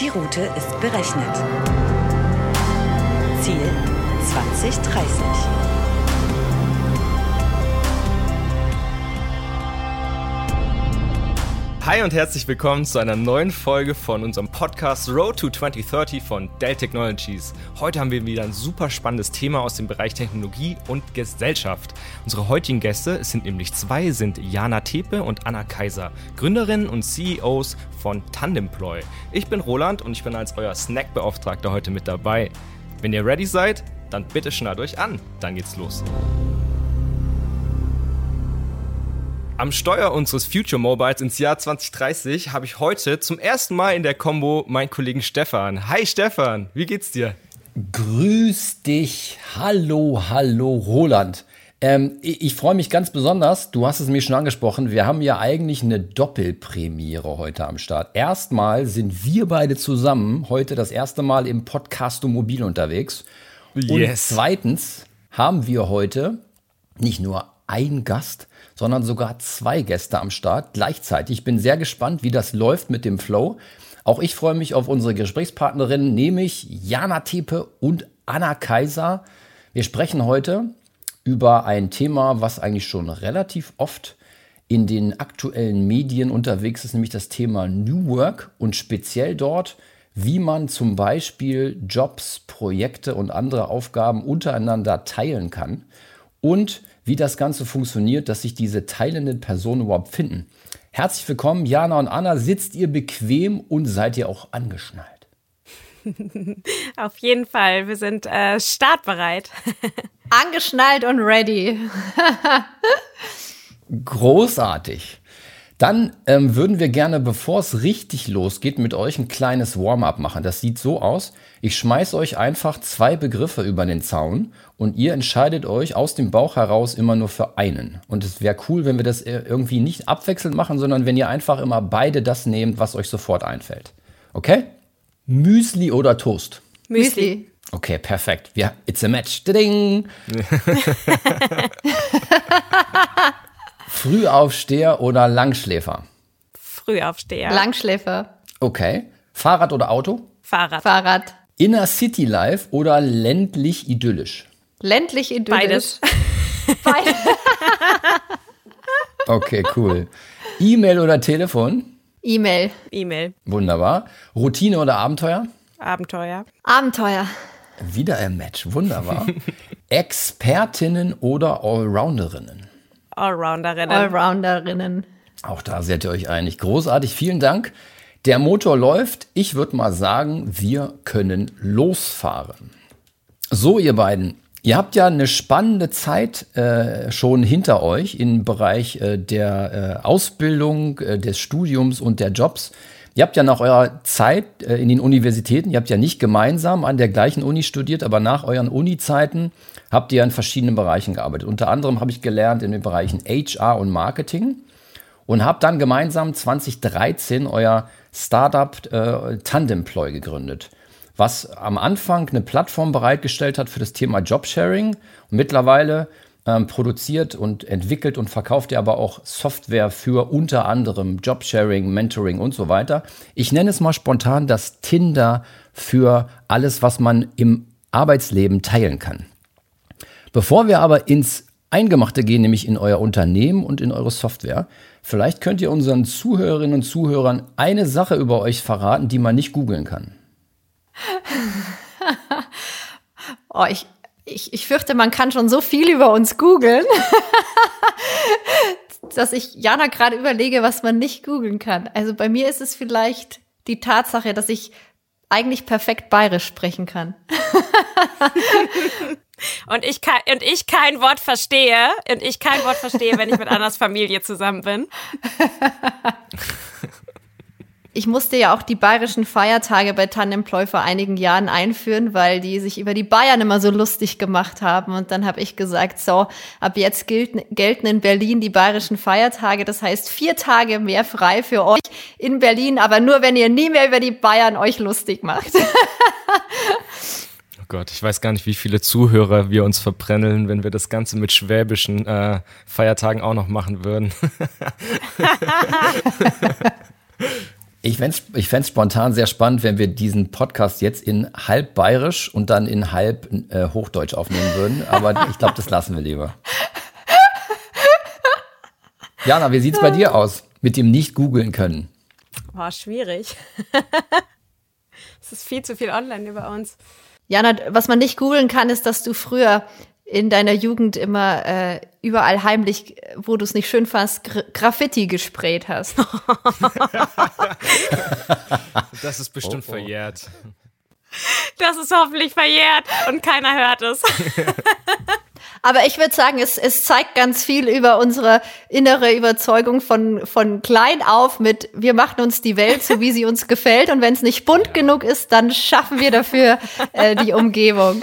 Die Route ist berechnet. Ziel 2030. Hi und herzlich willkommen zu einer neuen Folge von unserem Podcast Road to 2030 von Dell Technologies. Heute haben wir wieder ein super spannendes Thema aus dem Bereich Technologie und Gesellschaft. Unsere heutigen Gäste, sind nämlich zwei, sind Jana Tepe und Anna Kaiser, Gründerinnen und CEOs von Tandemploy. Ich bin Roland und ich bin als euer Snackbeauftragter heute mit dabei. Wenn ihr ready seid, dann bitte schnallt euch an, dann geht's los. Am Steuer unseres Future Mobiles ins Jahr 2030 habe ich heute zum ersten Mal in der Combo meinen Kollegen Stefan. Hi Stefan, wie geht's dir? Grüß dich. Hallo, hallo Roland. Ähm, ich, ich freue mich ganz besonders, du hast es mir schon angesprochen, wir haben ja eigentlich eine Doppelpremiere heute am Start. Erstmal sind wir beide zusammen heute das erste Mal im Podcast Mobil unterwegs. Yes. Und zweitens haben wir heute nicht nur ein Gast, sondern sogar zwei Gäste am Start gleichzeitig. Ich bin sehr gespannt, wie das läuft mit dem Flow. Auch ich freue mich auf unsere Gesprächspartnerinnen, nämlich Jana Tepe und Anna Kaiser. Wir sprechen heute über ein Thema, was eigentlich schon relativ oft in den aktuellen Medien unterwegs ist, nämlich das Thema New Work und speziell dort, wie man zum Beispiel Jobs, Projekte und andere Aufgaben untereinander teilen kann und wie das Ganze funktioniert, dass sich diese teilenden Personen überhaupt finden. Herzlich willkommen, Jana und Anna. Sitzt ihr bequem und seid ihr auch angeschnallt? Auf jeden Fall. Wir sind äh, startbereit. Angeschnallt und ready. Großartig. Dann ähm, würden wir gerne, bevor es richtig losgeht, mit euch ein kleines Warm-up machen. Das sieht so aus. Ich schmeiße euch einfach zwei Begriffe über den Zaun und ihr entscheidet euch aus dem Bauch heraus immer nur für einen. Und es wäre cool, wenn wir das irgendwie nicht abwechselnd machen, sondern wenn ihr einfach immer beide das nehmt, was euch sofort einfällt. Okay? Müsli oder Toast? Müsli. Okay, perfekt. Ja, it's a match. Ding. Frühaufsteher oder Langschläfer? Frühaufsteher. Langschläfer. Okay. Fahrrad oder Auto? Fahrrad. Fahrrad. Inner City Life oder ländlich idyllisch? Ländlich idyllisch. Beides. Beides. Okay, cool. E-Mail oder Telefon? E-Mail. E-Mail. Wunderbar. Routine oder Abenteuer? Abenteuer. Abenteuer. Wieder ein Match. Wunderbar. Expertinnen oder Allrounderinnen? Allrounderinnen. Allrounderinnen. Auch da seid ihr euch einig. Großartig. Vielen Dank. Der Motor läuft. Ich würde mal sagen, wir können losfahren. So, ihr beiden. Ihr habt ja eine spannende Zeit äh, schon hinter euch im Bereich äh, der äh, Ausbildung, äh, des Studiums und der Jobs. Ihr habt ja nach eurer Zeit äh, in den Universitäten, ihr habt ja nicht gemeinsam an der gleichen Uni studiert, aber nach euren Uni-Zeiten habt ihr in verschiedenen Bereichen gearbeitet. Unter anderem habe ich gelernt in den Bereichen HR und Marketing und habe dann gemeinsam 2013 euer Startup äh, Tandemploy gegründet, was am Anfang eine Plattform bereitgestellt hat für das Thema Jobsharing. Und mittlerweile ähm, produziert und entwickelt und verkauft ihr aber auch Software für unter anderem Jobsharing, Mentoring und so weiter. Ich nenne es mal spontan das Tinder für alles, was man im Arbeitsleben teilen kann. Bevor wir aber ins Eingemachte gehen, nämlich in euer Unternehmen und in eure Software, vielleicht könnt ihr unseren Zuhörerinnen und Zuhörern eine Sache über euch verraten, die man nicht googeln kann. Oh, ich, ich, ich fürchte, man kann schon so viel über uns googeln, dass ich Jana gerade überlege, was man nicht googeln kann. Also bei mir ist es vielleicht die Tatsache, dass ich eigentlich perfekt bayerisch sprechen kann. Und ich, kein, und ich kein Wort verstehe. Und ich kein Wort verstehe, wenn ich mit Annas Familie zusammen bin. Ich musste ja auch die bayerischen Feiertage bei Tandemploy vor einigen Jahren einführen, weil die sich über die Bayern immer so lustig gemacht haben. Und dann habe ich gesagt, so, ab jetzt gilt, gelten in Berlin die bayerischen Feiertage. Das heißt, vier Tage mehr frei für euch in Berlin, aber nur, wenn ihr nie mehr über die Bayern euch lustig macht. Gott, ich weiß gar nicht, wie viele Zuhörer wir uns verbrenneln, wenn wir das Ganze mit schwäbischen äh, Feiertagen auch noch machen würden. Ich fände es ich fänd's spontan sehr spannend, wenn wir diesen Podcast jetzt in halb bayerisch und dann in halb äh, Hochdeutsch aufnehmen würden. Aber ich glaube, das lassen wir lieber. Jana, wie sieht's bei dir aus mit dem nicht googeln können? War schwierig. es ist viel zu viel online über uns. Jana, was man nicht googeln kann, ist, dass du früher in deiner Jugend immer äh, überall heimlich, wo du es nicht schön fandst, Gra Graffiti gesprayt hast. das ist bestimmt oh, oh. verjährt. Das ist hoffentlich verjährt und keiner hört es. Aber ich würde sagen, es, es zeigt ganz viel über unsere innere Überzeugung von, von klein auf mit, wir machen uns die Welt so, wie sie uns gefällt. Und wenn es nicht bunt genug ist, dann schaffen wir dafür äh, die Umgebung.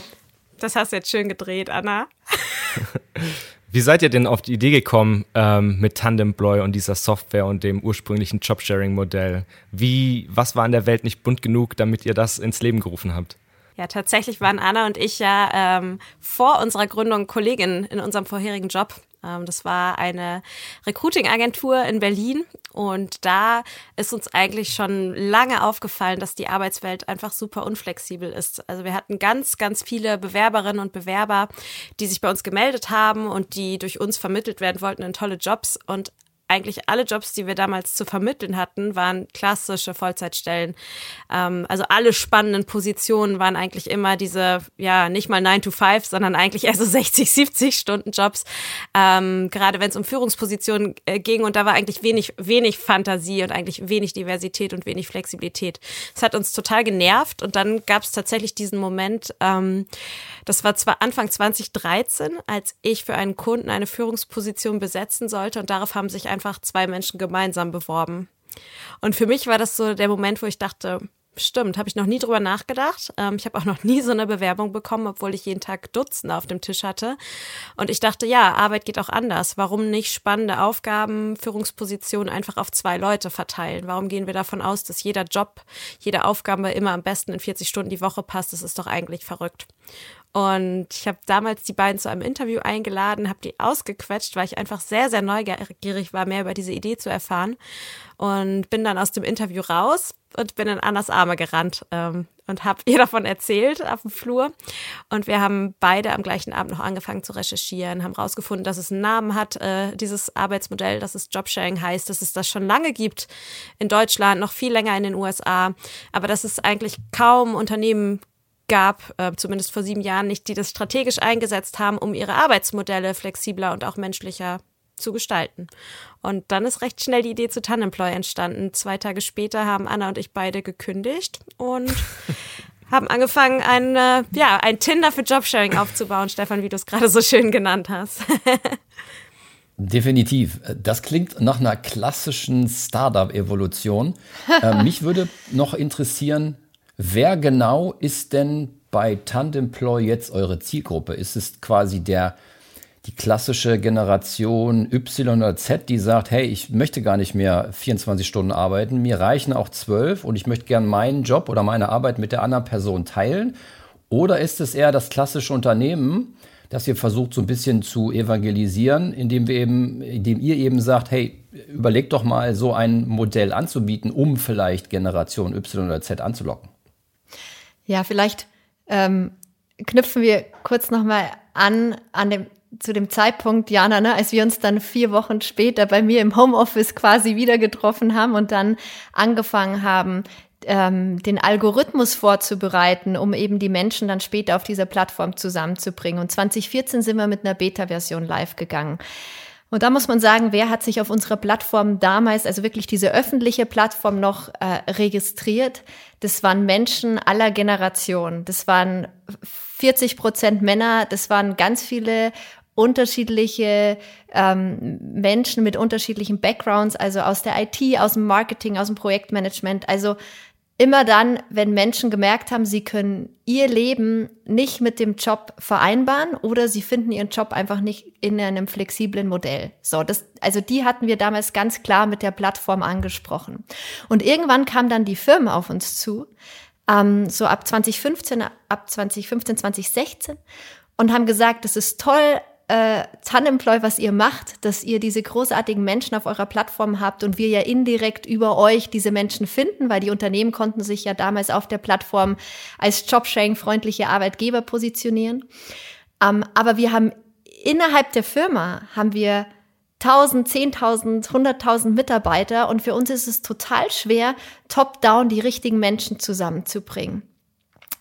Das hast du jetzt schön gedreht, Anna. Wie seid ihr denn auf die Idee gekommen ähm, mit Tandemploy und dieser Software und dem ursprünglichen Jobsharing-Modell? Wie, was war in der Welt nicht bunt genug, damit ihr das ins Leben gerufen habt? Ja, tatsächlich waren Anna und ich ja ähm, vor unserer Gründung Kolleginnen in unserem vorherigen Job. Ähm, das war eine Recruiting-Agentur in Berlin und da ist uns eigentlich schon lange aufgefallen, dass die Arbeitswelt einfach super unflexibel ist. Also wir hatten ganz, ganz viele Bewerberinnen und Bewerber, die sich bei uns gemeldet haben und die durch uns vermittelt werden wollten in tolle Jobs und eigentlich alle Jobs, die wir damals zu vermitteln hatten, waren klassische Vollzeitstellen. Ähm, also alle spannenden Positionen waren eigentlich immer diese, ja, nicht mal 9 to 5, sondern eigentlich eher so 60, 70 Stunden Jobs. Ähm, gerade wenn es um Führungspositionen äh, ging und da war eigentlich wenig, wenig Fantasie und eigentlich wenig Diversität und wenig Flexibilität. Das hat uns total genervt und dann gab es tatsächlich diesen Moment, ähm, das war zwar Anfang 2013, als ich für einen Kunden eine Führungsposition besetzen sollte und darauf haben sich einfach zwei Menschen gemeinsam beworben. Und für mich war das so der Moment, wo ich dachte, Stimmt, habe ich noch nie drüber nachgedacht. Ähm, ich habe auch noch nie so eine Bewerbung bekommen, obwohl ich jeden Tag Dutzende auf dem Tisch hatte. Und ich dachte, ja, Arbeit geht auch anders. Warum nicht spannende Aufgaben, Führungspositionen einfach auf zwei Leute verteilen? Warum gehen wir davon aus, dass jeder Job, jede Aufgabe immer am besten in 40 Stunden die Woche passt? Das ist doch eigentlich verrückt. Und ich habe damals die beiden zu einem Interview eingeladen, habe die ausgequetscht, weil ich einfach sehr, sehr neugierig war, mehr über diese Idee zu erfahren. Und bin dann aus dem Interview raus und bin in Annas Arme gerannt ähm, und habe ihr davon erzählt auf dem Flur. Und wir haben beide am gleichen Abend noch angefangen zu recherchieren, haben rausgefunden, dass es einen Namen hat, äh, dieses Arbeitsmodell, dass es Jobsharing heißt, dass es das schon lange gibt in Deutschland, noch viel länger in den USA, aber dass es eigentlich kaum Unternehmen gab, äh, zumindest vor sieben Jahren nicht, die das strategisch eingesetzt haben, um ihre Arbeitsmodelle flexibler und auch menschlicher zu gestalten. Und dann ist recht schnell die Idee zu Tanemploy entstanden. Zwei Tage später haben Anna und ich beide gekündigt und haben angefangen, ein, äh, ja, ein Tinder für Jobsharing aufzubauen, Stefan, wie du es gerade so schön genannt hast. Definitiv. Das klingt nach einer klassischen Startup-Evolution. äh, mich würde noch interessieren, Wer genau ist denn bei Tandemploy jetzt eure Zielgruppe? Ist es quasi der, die klassische Generation Y oder Z, die sagt, hey, ich möchte gar nicht mehr 24 Stunden arbeiten, mir reichen auch 12 und ich möchte gern meinen Job oder meine Arbeit mit der anderen Person teilen? Oder ist es eher das klassische Unternehmen, das ihr versucht so ein bisschen zu evangelisieren, indem wir eben, indem ihr eben sagt, hey, überlegt doch mal so ein Modell anzubieten, um vielleicht Generation Y oder Z anzulocken? Ja, vielleicht ähm, knüpfen wir kurz nochmal an, an dem, zu dem Zeitpunkt, Jana, ne, als wir uns dann vier Wochen später bei mir im Homeoffice quasi wieder getroffen haben und dann angefangen haben, ähm, den Algorithmus vorzubereiten, um eben die Menschen dann später auf dieser Plattform zusammenzubringen. Und 2014 sind wir mit einer Beta-Version live gegangen. Und da muss man sagen, wer hat sich auf unserer Plattform damals, also wirklich diese öffentliche Plattform noch äh, registriert? Das waren Menschen aller Generationen. Das waren 40 Prozent Männer. Das waren ganz viele unterschiedliche ähm, Menschen mit unterschiedlichen Backgrounds, also aus der IT, aus dem Marketing, aus dem Projektmanagement. Also immer dann, wenn Menschen gemerkt haben, sie können ihr Leben nicht mit dem Job vereinbaren oder sie finden ihren Job einfach nicht in einem flexiblen Modell. So, das, also die hatten wir damals ganz klar mit der Plattform angesprochen. Und irgendwann kam dann die Firmen auf uns zu, ähm, so ab 2015, ab 2015, 2016 und haben gesagt, es ist toll, äh, Tandemploy, was ihr macht, dass ihr diese großartigen Menschen auf eurer Plattform habt und wir ja indirekt über euch diese Menschen finden, weil die Unternehmen konnten sich ja damals auf der Plattform als Jobsharing-freundliche Arbeitgeber positionieren. Ähm, aber wir haben innerhalb der Firma haben wir 1000, 10.000, 100.000 Mitarbeiter und für uns ist es total schwer, top-down die richtigen Menschen zusammenzubringen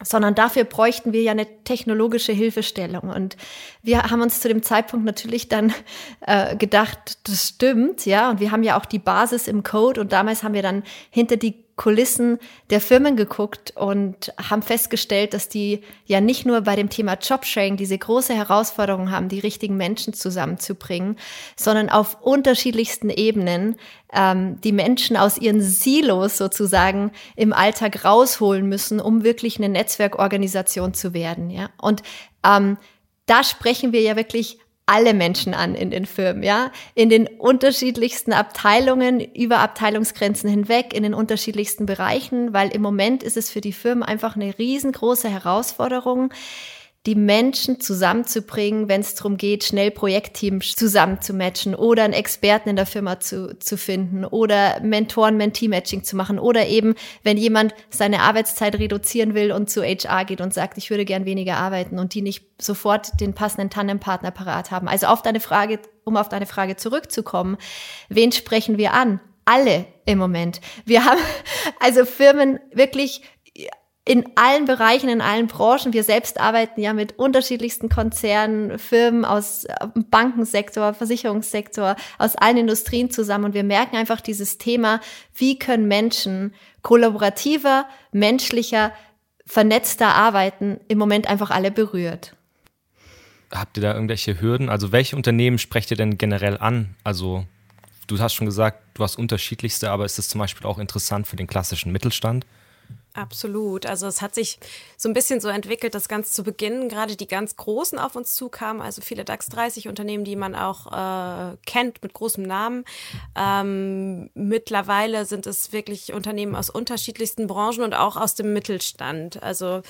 sondern dafür bräuchten wir ja eine technologische Hilfestellung. Und wir haben uns zu dem Zeitpunkt natürlich dann äh, gedacht, das stimmt, ja, und wir haben ja auch die Basis im Code und damals haben wir dann hinter die Kulissen der Firmen geguckt und haben festgestellt, dass die ja nicht nur bei dem Thema Jobsharing diese große Herausforderung haben, die richtigen Menschen zusammenzubringen, sondern auf unterschiedlichsten Ebenen ähm, die Menschen aus ihren Silos sozusagen im Alltag rausholen müssen, um wirklich eine Netzwerkorganisation zu werden. Ja? Und ähm, da sprechen wir ja wirklich alle Menschen an in den Firmen, ja, in den unterschiedlichsten Abteilungen, über Abteilungsgrenzen hinweg, in den unterschiedlichsten Bereichen, weil im Moment ist es für die Firmen einfach eine riesengroße Herausforderung, die Menschen zusammenzubringen, wenn es darum geht, schnell Projektteams zusammenzumatchen oder einen Experten in der Firma zu, zu finden oder Mentoren-Mentee-Matching zu machen oder eben, wenn jemand seine Arbeitszeit reduzieren will und zu HR geht und sagt, ich würde gern weniger arbeiten und die nicht sofort den passenden Tandempartner parat haben. Also auf deine Frage, um auf deine Frage zurückzukommen, wen sprechen wir an? Alle im Moment. Wir haben also Firmen wirklich in allen Bereichen, in allen Branchen. Wir selbst arbeiten ja mit unterschiedlichsten Konzernen, Firmen aus äh, Bankensektor, Versicherungssektor, aus allen Industrien zusammen. Und wir merken einfach dieses Thema, wie können Menschen kollaborativer, menschlicher, vernetzter arbeiten, im Moment einfach alle berührt. Habt ihr da irgendwelche Hürden? Also welche Unternehmen sprecht ihr denn generell an? Also du hast schon gesagt, du hast unterschiedlichste, aber ist es zum Beispiel auch interessant für den klassischen Mittelstand? Absolut. Also es hat sich so ein bisschen so entwickelt, dass ganz zu Beginn gerade die ganz Großen auf uns zukamen, also viele DAX 30 Unternehmen, die man auch äh, kennt mit großem Namen. Ähm, mittlerweile sind es wirklich Unternehmen aus unterschiedlichsten Branchen und auch aus dem Mittelstand. Also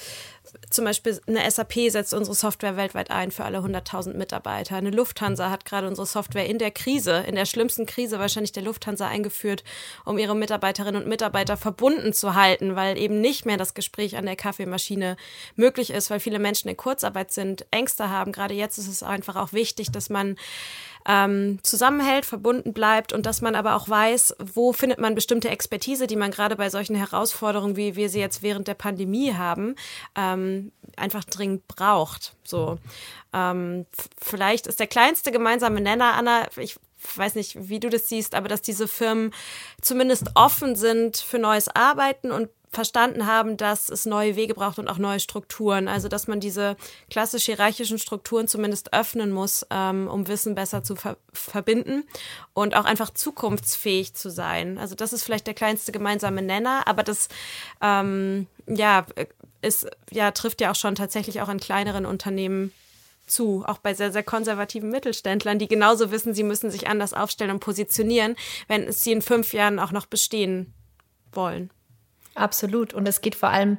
zum Beispiel eine SAP setzt unsere Software weltweit ein für alle 100.000 Mitarbeiter. Eine Lufthansa hat gerade unsere Software in der Krise, in der schlimmsten Krise wahrscheinlich der Lufthansa eingeführt, um ihre Mitarbeiterinnen und Mitarbeiter verbunden zu halten, weil eben nicht mehr das Gespräch an der Kaffeemaschine möglich ist, weil viele Menschen in Kurzarbeit sind, Ängste haben. Gerade jetzt ist es einfach auch wichtig, dass man ähm, zusammenhält, verbunden bleibt und dass man aber auch weiß, wo findet man bestimmte Expertise, die man gerade bei solchen Herausforderungen, wie wir sie jetzt während der Pandemie haben, ähm, einfach dringend braucht. So, ähm, vielleicht ist der kleinste gemeinsame Nenner, Anna, ich weiß nicht, wie du das siehst, aber dass diese Firmen zumindest offen sind für neues Arbeiten und verstanden haben, dass es neue Wege braucht und auch neue Strukturen. Also dass man diese klassisch hierarchischen Strukturen zumindest öffnen muss, ähm, um Wissen besser zu ver verbinden und auch einfach zukunftsfähig zu sein. Also das ist vielleicht der kleinste gemeinsame Nenner, aber das ähm, ja ist ja trifft ja auch schon tatsächlich auch in kleineren Unternehmen zu, auch bei sehr, sehr konservativen Mittelständlern, die genauso wissen, sie müssen sich anders aufstellen und positionieren, wenn sie in fünf Jahren auch noch bestehen wollen. Absolut. Und es geht vor allem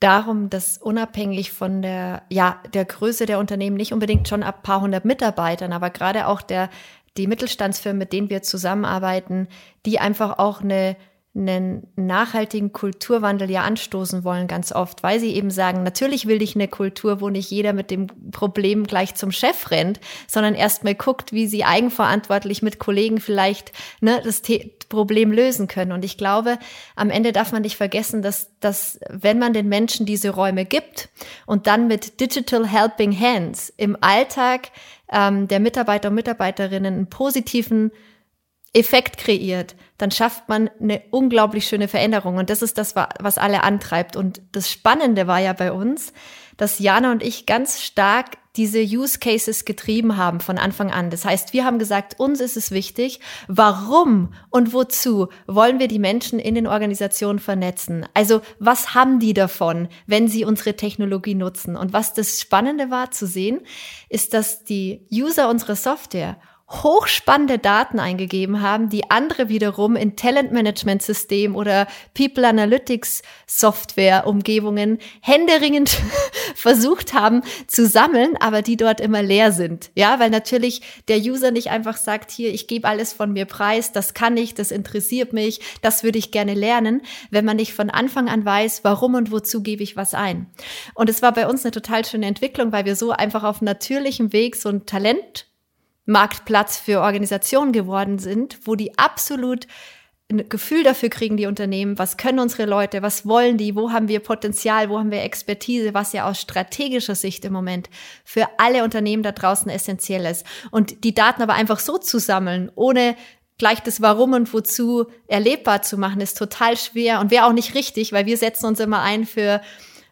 darum, dass unabhängig von der, ja, der Größe der Unternehmen, nicht unbedingt schon ab paar hundert Mitarbeitern, aber gerade auch der, die Mittelstandsfirmen, mit denen wir zusammenarbeiten, die einfach auch eine einen nachhaltigen Kulturwandel ja anstoßen wollen, ganz oft, weil sie eben sagen, natürlich will ich eine Kultur, wo nicht jeder mit dem Problem gleich zum Chef rennt, sondern erstmal guckt, wie sie eigenverantwortlich mit Kollegen vielleicht ne, das The Problem lösen können. Und ich glaube, am Ende darf man nicht vergessen, dass, dass wenn man den Menschen diese Räume gibt und dann mit Digital Helping Hands im Alltag ähm, der Mitarbeiter und Mitarbeiterinnen einen positiven Effekt kreiert, dann schafft man eine unglaublich schöne Veränderung. Und das ist das, was alle antreibt. Und das Spannende war ja bei uns, dass Jana und ich ganz stark diese Use Cases getrieben haben von Anfang an. Das heißt, wir haben gesagt, uns ist es wichtig, warum und wozu wollen wir die Menschen in den Organisationen vernetzen? Also was haben die davon, wenn sie unsere Technologie nutzen? Und was das Spannende war zu sehen, ist, dass die User unserer Software hochspannende Daten eingegeben haben, die andere wiederum in Talentmanagement-System oder People Analytics Software-Umgebungen händeringend versucht haben zu sammeln, aber die dort immer leer sind. Ja, weil natürlich der User nicht einfach sagt, hier, ich gebe alles von mir preis, das kann ich, das interessiert mich, das würde ich gerne lernen, wenn man nicht von Anfang an weiß, warum und wozu gebe ich was ein. Und es war bei uns eine total schöne Entwicklung, weil wir so einfach auf natürlichem Weg so ein Talent Marktplatz für Organisationen geworden sind, wo die absolut ein Gefühl dafür kriegen, die Unternehmen, was können unsere Leute, was wollen die, wo haben wir Potenzial, wo haben wir Expertise, was ja aus strategischer Sicht im Moment für alle Unternehmen da draußen essentiell ist. Und die Daten aber einfach so zu sammeln, ohne gleich das Warum und Wozu erlebbar zu machen, ist total schwer und wäre auch nicht richtig, weil wir setzen uns immer ein für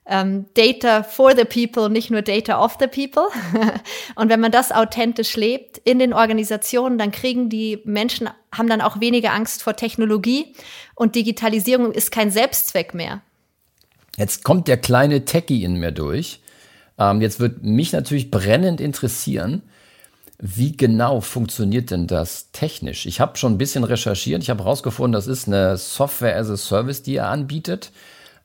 ähm, Data for the people, nicht nur Data of the people. und wenn man das authentisch lebt in den Organisationen, dann kriegen die Menschen, haben dann auch weniger Angst vor Technologie und Digitalisierung ist kein Selbstzweck mehr. Jetzt kommt der kleine Techie in mir durch. Ähm, jetzt wird mich natürlich brennend interessieren, wie genau funktioniert denn das technisch? Ich habe schon ein bisschen recherchiert. Ich habe herausgefunden, das ist eine Software as a Service, die er anbietet.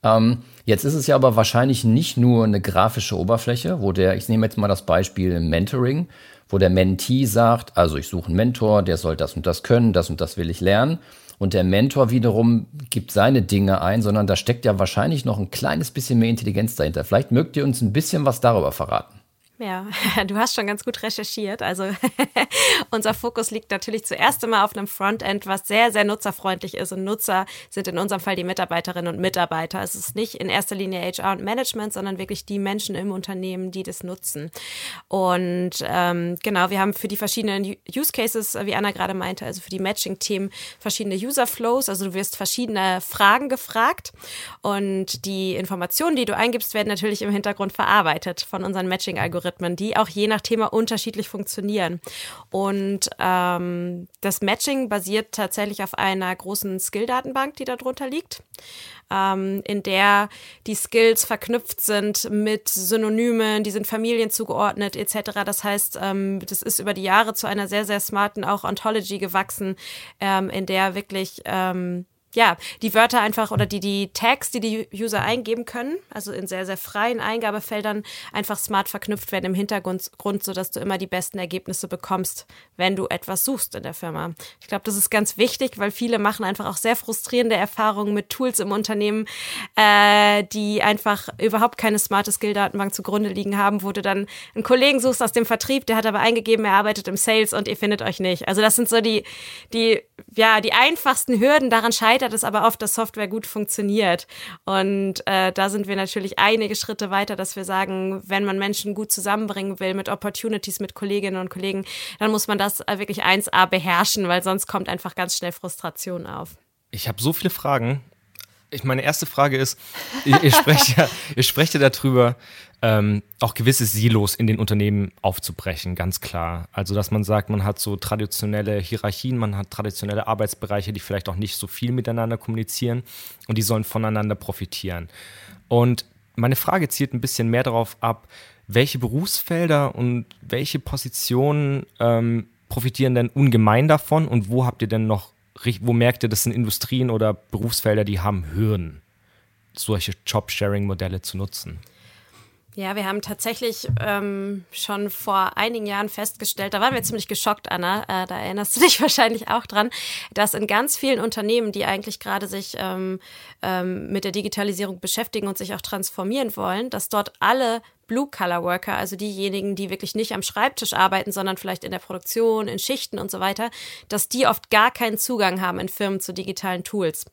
Ähm, jetzt ist es ja aber wahrscheinlich nicht nur eine grafische Oberfläche, wo der, ich nehme jetzt mal das Beispiel Mentoring, wo der Mentee sagt, also ich suche einen Mentor, der soll das und das können, das und das will ich lernen. Und der Mentor wiederum gibt seine Dinge ein, sondern da steckt ja wahrscheinlich noch ein kleines bisschen mehr Intelligenz dahinter. Vielleicht mögt ihr uns ein bisschen was darüber verraten. Ja, du hast schon ganz gut recherchiert. Also unser Fokus liegt natürlich zuerst einmal auf einem Frontend, was sehr, sehr nutzerfreundlich ist. Und Nutzer sind in unserem Fall die Mitarbeiterinnen und Mitarbeiter. Es ist nicht in erster Linie HR und Management, sondern wirklich die Menschen im Unternehmen, die das nutzen. Und ähm, genau, wir haben für die verschiedenen Use Cases, wie Anna gerade meinte, also für die Matching-Themen verschiedene User Flows. Also du wirst verschiedene Fragen gefragt und die Informationen, die du eingibst, werden natürlich im Hintergrund verarbeitet von unseren Matching-Algorithmen. Algorithmen, die auch je nach Thema unterschiedlich funktionieren. Und ähm, das Matching basiert tatsächlich auf einer großen Skill-Datenbank, die darunter liegt, ähm, in der die Skills verknüpft sind mit Synonymen, die sind Familien zugeordnet etc. Das heißt, ähm, das ist über die Jahre zu einer sehr, sehr smarten auch Ontology gewachsen, ähm, in der wirklich ähm, ja, die Wörter einfach oder die, die Tags, die die User eingeben können, also in sehr, sehr freien Eingabefeldern einfach smart verknüpft werden im Hintergrund, sodass du immer die besten Ergebnisse bekommst, wenn du etwas suchst in der Firma. Ich glaube, das ist ganz wichtig, weil viele machen einfach auch sehr frustrierende Erfahrungen mit Tools im Unternehmen, äh, die einfach überhaupt keine smarte Skill-Datenbank zugrunde liegen haben, wo du dann einen Kollegen suchst aus dem Vertrieb, der hat aber eingegeben, er arbeitet im Sales und ihr findet euch nicht. Also das sind so die, die, ja, die einfachsten Hürden daran scheitern, scheitert es aber oft, dass Software gut funktioniert. Und äh, da sind wir natürlich einige Schritte weiter, dass wir sagen, wenn man Menschen gut zusammenbringen will mit Opportunities, mit Kolleginnen und Kollegen, dann muss man das äh, wirklich 1a beherrschen, weil sonst kommt einfach ganz schnell Frustration auf. Ich habe so viele Fragen ich meine erste Frage ist, ihr, ihr, sprecht ja, ihr sprecht ja darüber, ähm, auch gewisse Silos in den Unternehmen aufzubrechen, ganz klar. Also, dass man sagt, man hat so traditionelle Hierarchien, man hat traditionelle Arbeitsbereiche, die vielleicht auch nicht so viel miteinander kommunizieren und die sollen voneinander profitieren. Und meine Frage zielt ein bisschen mehr darauf ab, welche Berufsfelder und welche Positionen ähm, profitieren denn ungemein davon und wo habt ihr denn noch wo merkt ihr, das sind Industrien oder Berufsfelder, die haben Hürden, solche Job-Sharing-Modelle zu nutzen? Ja, wir haben tatsächlich ähm, schon vor einigen Jahren festgestellt, da waren wir ziemlich geschockt, Anna, äh, da erinnerst du dich wahrscheinlich auch dran, dass in ganz vielen Unternehmen, die eigentlich gerade sich ähm, ähm, mit der Digitalisierung beschäftigen und sich auch transformieren wollen, dass dort alle Blue-Color-Worker, also diejenigen, die wirklich nicht am Schreibtisch arbeiten, sondern vielleicht in der Produktion, in Schichten und so weiter, dass die oft gar keinen Zugang haben in Firmen zu digitalen Tools.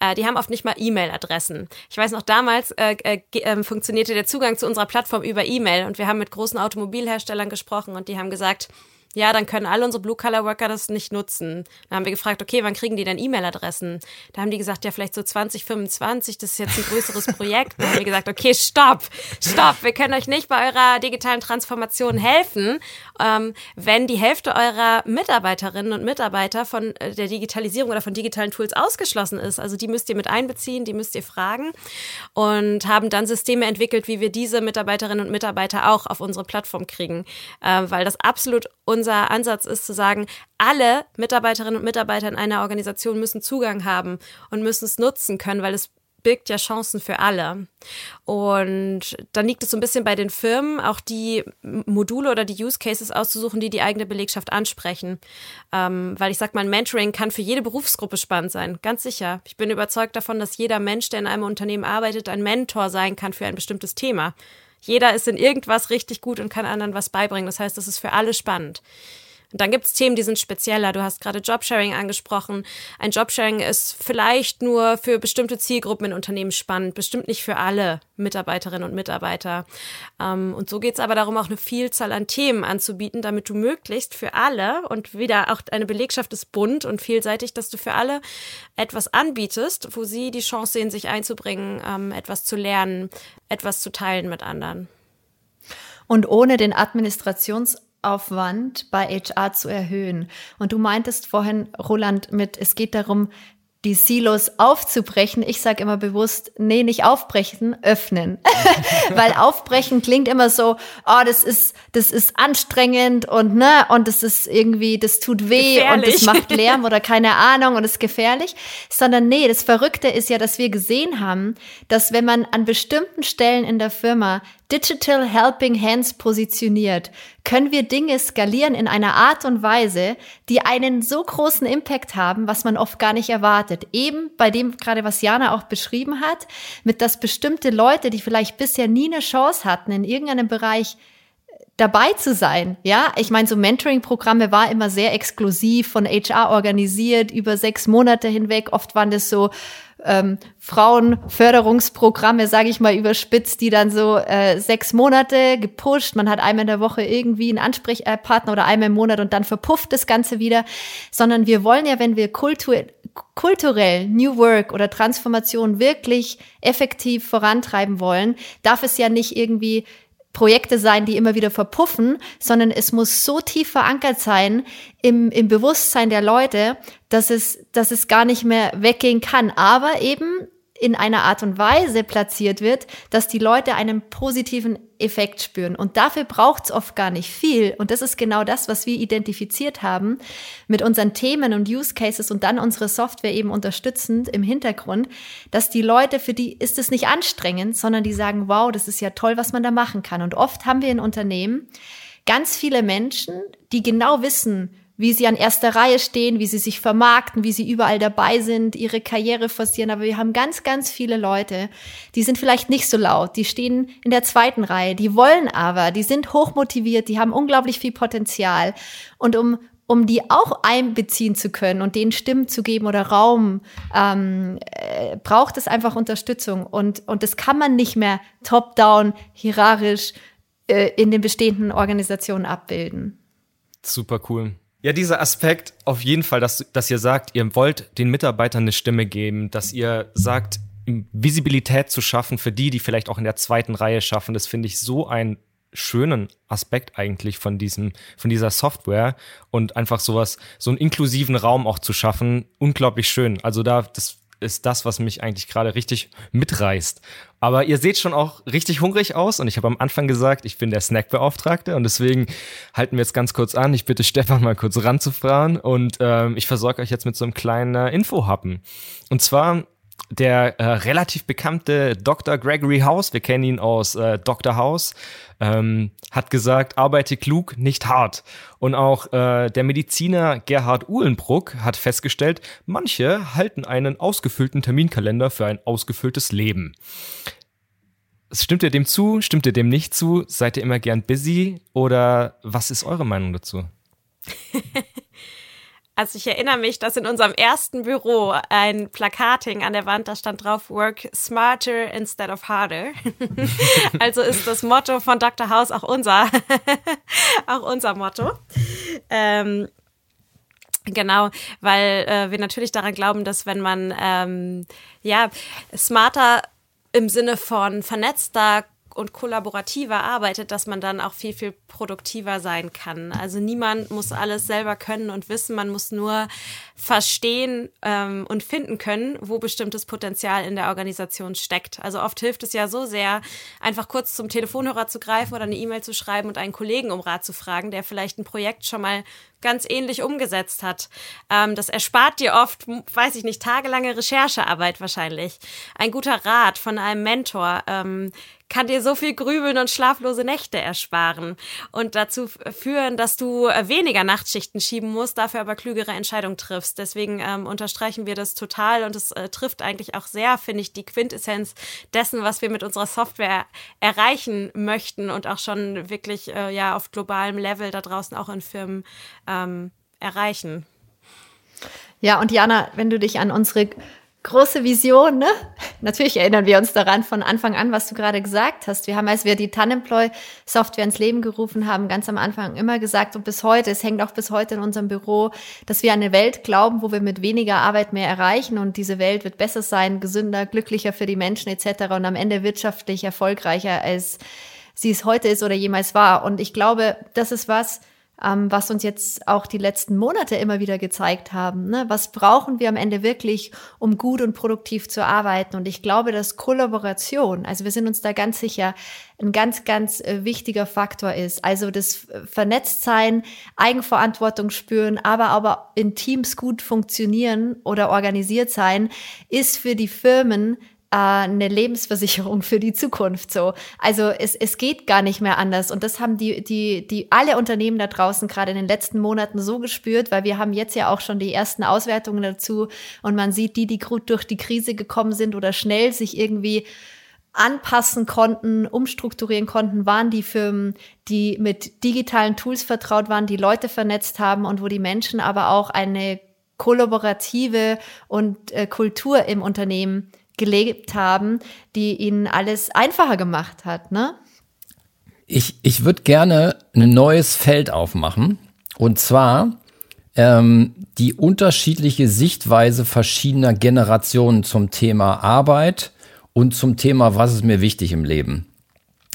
Äh, die haben oft nicht mal E-Mail-Adressen. Ich weiß noch, damals äh, äh, äh, funktionierte der Zugang zu unserer Plattform über E-Mail und wir haben mit großen Automobilherstellern gesprochen und die haben gesagt, ja, dann können alle unsere Blue-Color-Worker das nicht nutzen. Dann haben wir gefragt, okay, wann kriegen die denn E-Mail-Adressen? Da haben die gesagt, ja, vielleicht so 2025, das ist jetzt ein größeres Projekt. Dann haben wir gesagt, okay, stopp, stopp, wir können euch nicht bei eurer digitalen Transformation helfen. Ähm, wenn die Hälfte eurer Mitarbeiterinnen und Mitarbeiter von äh, der Digitalisierung oder von digitalen Tools ausgeschlossen ist. Also die müsst ihr mit einbeziehen, die müsst ihr fragen und haben dann Systeme entwickelt, wie wir diese Mitarbeiterinnen und Mitarbeiter auch auf unsere Plattform kriegen, äh, weil das absolut unser Ansatz ist zu sagen, alle Mitarbeiterinnen und Mitarbeiter in einer Organisation müssen Zugang haben und müssen es nutzen können, weil es birgt ja Chancen für alle. Und dann liegt es so ein bisschen bei den Firmen, auch die Module oder die Use Cases auszusuchen, die die eigene Belegschaft ansprechen. Ähm, weil ich sag mal, Mentoring kann für jede Berufsgruppe spannend sein, ganz sicher. Ich bin überzeugt davon, dass jeder Mensch, der in einem Unternehmen arbeitet, ein Mentor sein kann für ein bestimmtes Thema. Jeder ist in irgendwas richtig gut und kann anderen was beibringen. Das heißt, das ist für alle spannend. Und dann gibt's Themen, die sind spezieller. Du hast gerade Jobsharing angesprochen. Ein Jobsharing ist vielleicht nur für bestimmte Zielgruppen in Unternehmen spannend, bestimmt nicht für alle Mitarbeiterinnen und Mitarbeiter. Ähm, und so geht's aber darum, auch eine Vielzahl an Themen anzubieten, damit du möglichst für alle und wieder auch eine Belegschaft ist bunt und vielseitig, dass du für alle etwas anbietest, wo sie die Chance sehen, sich einzubringen, ähm, etwas zu lernen, etwas zu teilen mit anderen. Und ohne den Administrations Aufwand bei HR zu erhöhen. Und du meintest vorhin, Roland, mit, es geht darum, die Silos aufzubrechen. Ich sage immer bewusst, nee, nicht aufbrechen, öffnen. Weil aufbrechen klingt immer so, oh, das ist, das ist anstrengend und ne, und das ist irgendwie, das tut weh gefährlich. und das macht Lärm oder keine Ahnung und ist gefährlich. Sondern nee, das Verrückte ist ja, dass wir gesehen haben, dass wenn man an bestimmten Stellen in der Firma Digital Helping Hands positioniert, können wir Dinge skalieren in einer Art und Weise, die einen so großen Impact haben, was man oft gar nicht erwartet. Eben bei dem gerade, was Jana auch beschrieben hat, mit dass bestimmte Leute, die vielleicht bisher nie eine Chance hatten, in irgendeinem Bereich dabei zu sein. Ja, ich meine, so Mentoring-Programme war immer sehr exklusiv von HR organisiert über sechs Monate hinweg. Oft waren das so ähm, Frauenförderungsprogramme, sage ich mal überspitzt, die dann so äh, sechs Monate gepusht. Man hat einmal in der Woche irgendwie einen Ansprechpartner oder einmal im Monat und dann verpufft das Ganze wieder. Sondern wir wollen ja, wenn wir Kultur, kulturell New Work oder Transformation wirklich effektiv vorantreiben wollen, darf es ja nicht irgendwie Projekte sein, die immer wieder verpuffen, sondern es muss so tief verankert sein im, im Bewusstsein der Leute, dass es, dass es gar nicht mehr weggehen kann. Aber eben in einer Art und Weise platziert wird, dass die Leute einen positiven Effekt spüren. Und dafür braucht es oft gar nicht viel. Und das ist genau das, was wir identifiziert haben mit unseren Themen und Use Cases und dann unsere Software eben unterstützend im Hintergrund, dass die Leute, für die ist es nicht anstrengend, sondern die sagen, wow, das ist ja toll, was man da machen kann. Und oft haben wir in Unternehmen ganz viele Menschen, die genau wissen, wie sie an erster Reihe stehen, wie sie sich vermarkten, wie sie überall dabei sind, ihre Karriere forcieren. Aber wir haben ganz, ganz viele Leute, die sind vielleicht nicht so laut, die stehen in der zweiten Reihe, die wollen aber, die sind hochmotiviert, die haben unglaublich viel Potenzial. Und um um die auch einbeziehen zu können und denen Stimmen zu geben oder Raum, ähm, äh, braucht es einfach Unterstützung. Und, und das kann man nicht mehr top-down, hierarchisch äh, in den bestehenden Organisationen abbilden. Super cool. Ja, dieser Aspekt auf jeden Fall, dass, dass ihr sagt, ihr wollt den Mitarbeitern eine Stimme geben, dass ihr sagt, Visibilität zu schaffen für die, die vielleicht auch in der zweiten Reihe schaffen, das finde ich so einen schönen Aspekt eigentlich von diesem, von dieser Software und einfach sowas, so einen inklusiven Raum auch zu schaffen, unglaublich schön. Also da, das ist das, was mich eigentlich gerade richtig mitreißt. Aber ihr seht schon auch richtig hungrig aus und ich habe am Anfang gesagt, ich bin der Snackbeauftragte und deswegen halten wir jetzt ganz kurz an. Ich bitte Stefan mal kurz ranzufahren und ähm, ich versorge euch jetzt mit so einem kleinen äh, Infohappen. Und zwar der äh, relativ bekannte Dr. Gregory House, wir kennen ihn aus äh, Dr. House, ähm, hat gesagt, arbeite klug, nicht hart. Und auch äh, der Mediziner Gerhard Uhlenbruck hat festgestellt, manche halten einen ausgefüllten Terminkalender für ein ausgefülltes Leben. Stimmt ihr dem zu? Stimmt ihr dem nicht zu? Seid ihr immer gern busy? Oder was ist eure Meinung dazu? Also ich erinnere mich, dass in unserem ersten Büro ein Plakat hing an der Wand, da stand drauf Work smarter instead of harder. also ist das Motto von Dr. House auch unser, auch unser Motto. Ähm, Genau, weil äh, wir natürlich daran glauben, dass wenn man ähm, ja smarter im Sinne von vernetzter und kollaborativer arbeitet, dass man dann auch viel, viel produktiver sein kann. Also niemand muss alles selber können und wissen, man muss nur verstehen ähm, und finden können, wo bestimmtes Potenzial in der Organisation steckt. Also oft hilft es ja so sehr, einfach kurz zum Telefonhörer zu greifen oder eine E-Mail zu schreiben und einen Kollegen um Rat zu fragen, der vielleicht ein Projekt schon mal ganz ähnlich umgesetzt hat. Ähm, das erspart dir oft, weiß ich nicht, tagelange Recherchearbeit wahrscheinlich. Ein guter Rat von einem Mentor ähm, kann dir so viel Grübeln und schlaflose Nächte ersparen und dazu führen, dass du äh, weniger Nachtschichten schieben musst, dafür aber klügere Entscheidungen triffst. Deswegen ähm, unterstreichen wir das total und es äh, trifft eigentlich auch sehr, finde ich, die Quintessenz dessen, was wir mit unserer Software erreichen möchten und auch schon wirklich äh, ja auf globalem Level da draußen auch in Firmen ähm, erreichen. Ja, und Jana, wenn du dich an unsere große Vision, ne? Natürlich erinnern wir uns daran von Anfang an, was du gerade gesagt hast. Wir haben, als wir die Tanemploy Software ins Leben gerufen haben, ganz am Anfang immer gesagt und bis heute, es hängt auch bis heute in unserem Büro, dass wir an eine Welt glauben, wo wir mit weniger Arbeit mehr erreichen und diese Welt wird besser sein, gesünder, glücklicher für die Menschen etc. und am Ende wirtschaftlich erfolgreicher, als sie es heute ist oder jemals war. Und ich glaube, das ist was, ähm, was uns jetzt auch die letzten Monate immer wieder gezeigt haben. Ne? Was brauchen wir am Ende wirklich, um gut und produktiv zu arbeiten? Und ich glaube, dass Kollaboration, also wir sind uns da ganz sicher, ein ganz, ganz äh, wichtiger Faktor ist. Also das Vernetztsein, Eigenverantwortung spüren, aber aber in Teams gut funktionieren oder organisiert sein, ist für die Firmen äh, eine Lebensversicherung für die Zukunft so. Also es, es geht gar nicht mehr anders. Und das haben die, die, die alle Unternehmen da draußen gerade in den letzten Monaten so gespürt, weil wir haben jetzt ja auch schon die ersten Auswertungen dazu und man sieht, die, die gut durch die Krise gekommen sind oder schnell sich irgendwie anpassen konnten, umstrukturieren konnten, waren die Firmen, die mit digitalen Tools vertraut waren, die Leute vernetzt haben und wo die Menschen aber auch eine kollaborative und äh, Kultur im Unternehmen gelebt haben, die ihnen alles einfacher gemacht hat, ne? Ich, ich würde gerne ein neues Feld aufmachen. Und zwar ähm, die unterschiedliche Sichtweise verschiedener Generationen zum Thema Arbeit und zum Thema, was ist mir wichtig im Leben.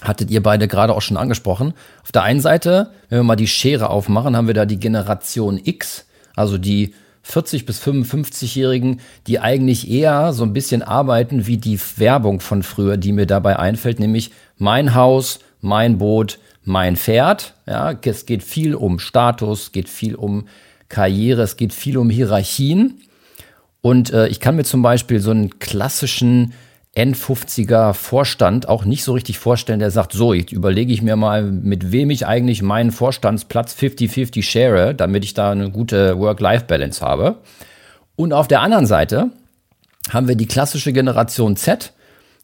Hattet ihr beide gerade auch schon angesprochen. Auf der einen Seite, wenn wir mal die Schere aufmachen, haben wir da die Generation X, also die 40 bis 55-Jährigen, die eigentlich eher so ein bisschen arbeiten wie die Werbung von früher, die mir dabei einfällt, nämlich mein Haus, mein Boot, mein Pferd. Ja, es geht viel um Status, geht viel um Karriere, es geht viel um Hierarchien. Und äh, ich kann mir zum Beispiel so einen klassischen N50er Vorstand auch nicht so richtig vorstellen, der sagt, so, jetzt überlege ich mir mal, mit wem ich eigentlich meinen Vorstandsplatz 50-50 share, damit ich da eine gute Work-Life-Balance habe. Und auf der anderen Seite haben wir die klassische Generation Z,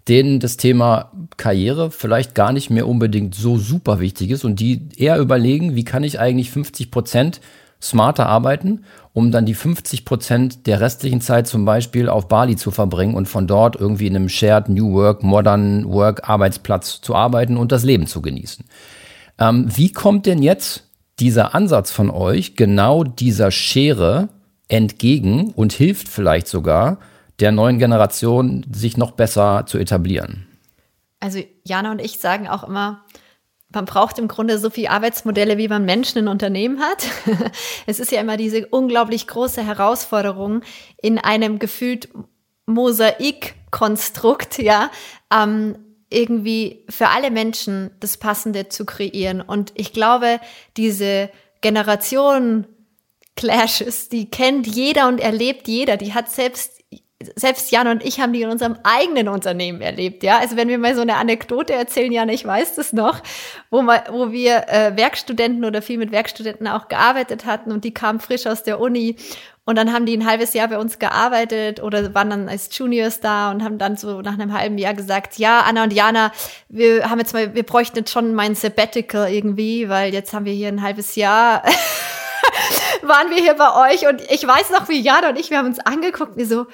denen das Thema Karriere vielleicht gar nicht mehr unbedingt so super wichtig ist und die eher überlegen, wie kann ich eigentlich 50 Prozent smarter arbeiten, um dann die 50 Prozent der restlichen Zeit zum Beispiel auf Bali zu verbringen und von dort irgendwie in einem Shared New Work, Modern Work Arbeitsplatz zu arbeiten und das Leben zu genießen. Ähm, wie kommt denn jetzt dieser Ansatz von euch genau dieser Schere entgegen und hilft vielleicht sogar der neuen Generation, sich noch besser zu etablieren? Also Jana und ich sagen auch immer, man braucht im Grunde so viele Arbeitsmodelle, wie man Menschen in Unternehmen hat. es ist ja immer diese unglaublich große Herausforderung in einem gefühlt Mosaikkonstrukt, ja, ähm, irgendwie für alle Menschen das Passende zu kreieren. Und ich glaube, diese Generation Clashes, die kennt jeder und erlebt jeder. Die hat selbst selbst Jan und ich haben die in unserem eigenen Unternehmen erlebt, ja. Also wenn wir mal so eine Anekdote erzählen, Jan, ich weiß das noch, wo, mal, wo wir äh, Werkstudenten oder viel mit Werkstudenten auch gearbeitet hatten und die kamen frisch aus der Uni und dann haben die ein halbes Jahr bei uns gearbeitet oder waren dann als Juniors da und haben dann so nach einem halben Jahr gesagt, ja, Anna und Jana, wir haben jetzt mal, wir bräuchten jetzt schon mein Sabbatical irgendwie, weil jetzt haben wir hier ein halbes Jahr waren wir hier bei euch und ich weiß noch, wie Jana und ich, wir haben uns angeguckt, wie so,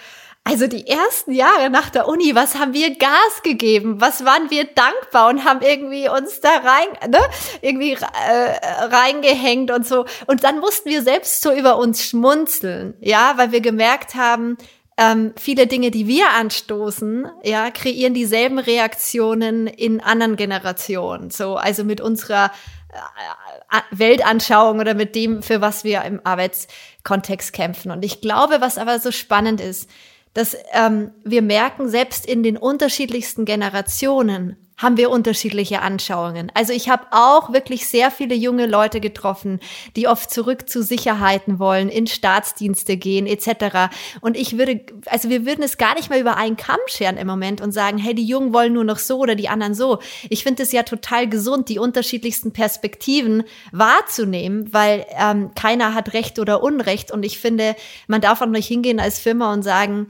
also die ersten Jahre nach der Uni, was haben wir Gas gegeben? Was waren wir dankbar und haben irgendwie uns da rein, ne, irgendwie äh, reingehängt und so. Und dann mussten wir selbst so über uns schmunzeln, ja, weil wir gemerkt haben, ähm, viele Dinge, die wir anstoßen, ja, kreieren dieselben Reaktionen in anderen Generationen. So, also mit unserer äh, Weltanschauung oder mit dem, für was wir im Arbeitskontext kämpfen. Und ich glaube, was aber so spannend ist, dass ähm, wir merken, selbst in den unterschiedlichsten Generationen, haben wir unterschiedliche Anschauungen. Also ich habe auch wirklich sehr viele junge Leute getroffen, die oft zurück zu Sicherheiten wollen, in Staatsdienste gehen etc. Und ich würde, also wir würden es gar nicht mehr über einen Kamm scheren im Moment und sagen, hey, die Jungen wollen nur noch so oder die anderen so. Ich finde es ja total gesund, die unterschiedlichsten Perspektiven wahrzunehmen, weil ähm, keiner hat Recht oder Unrecht. Und ich finde, man darf auch nicht hingehen als Firma und sagen,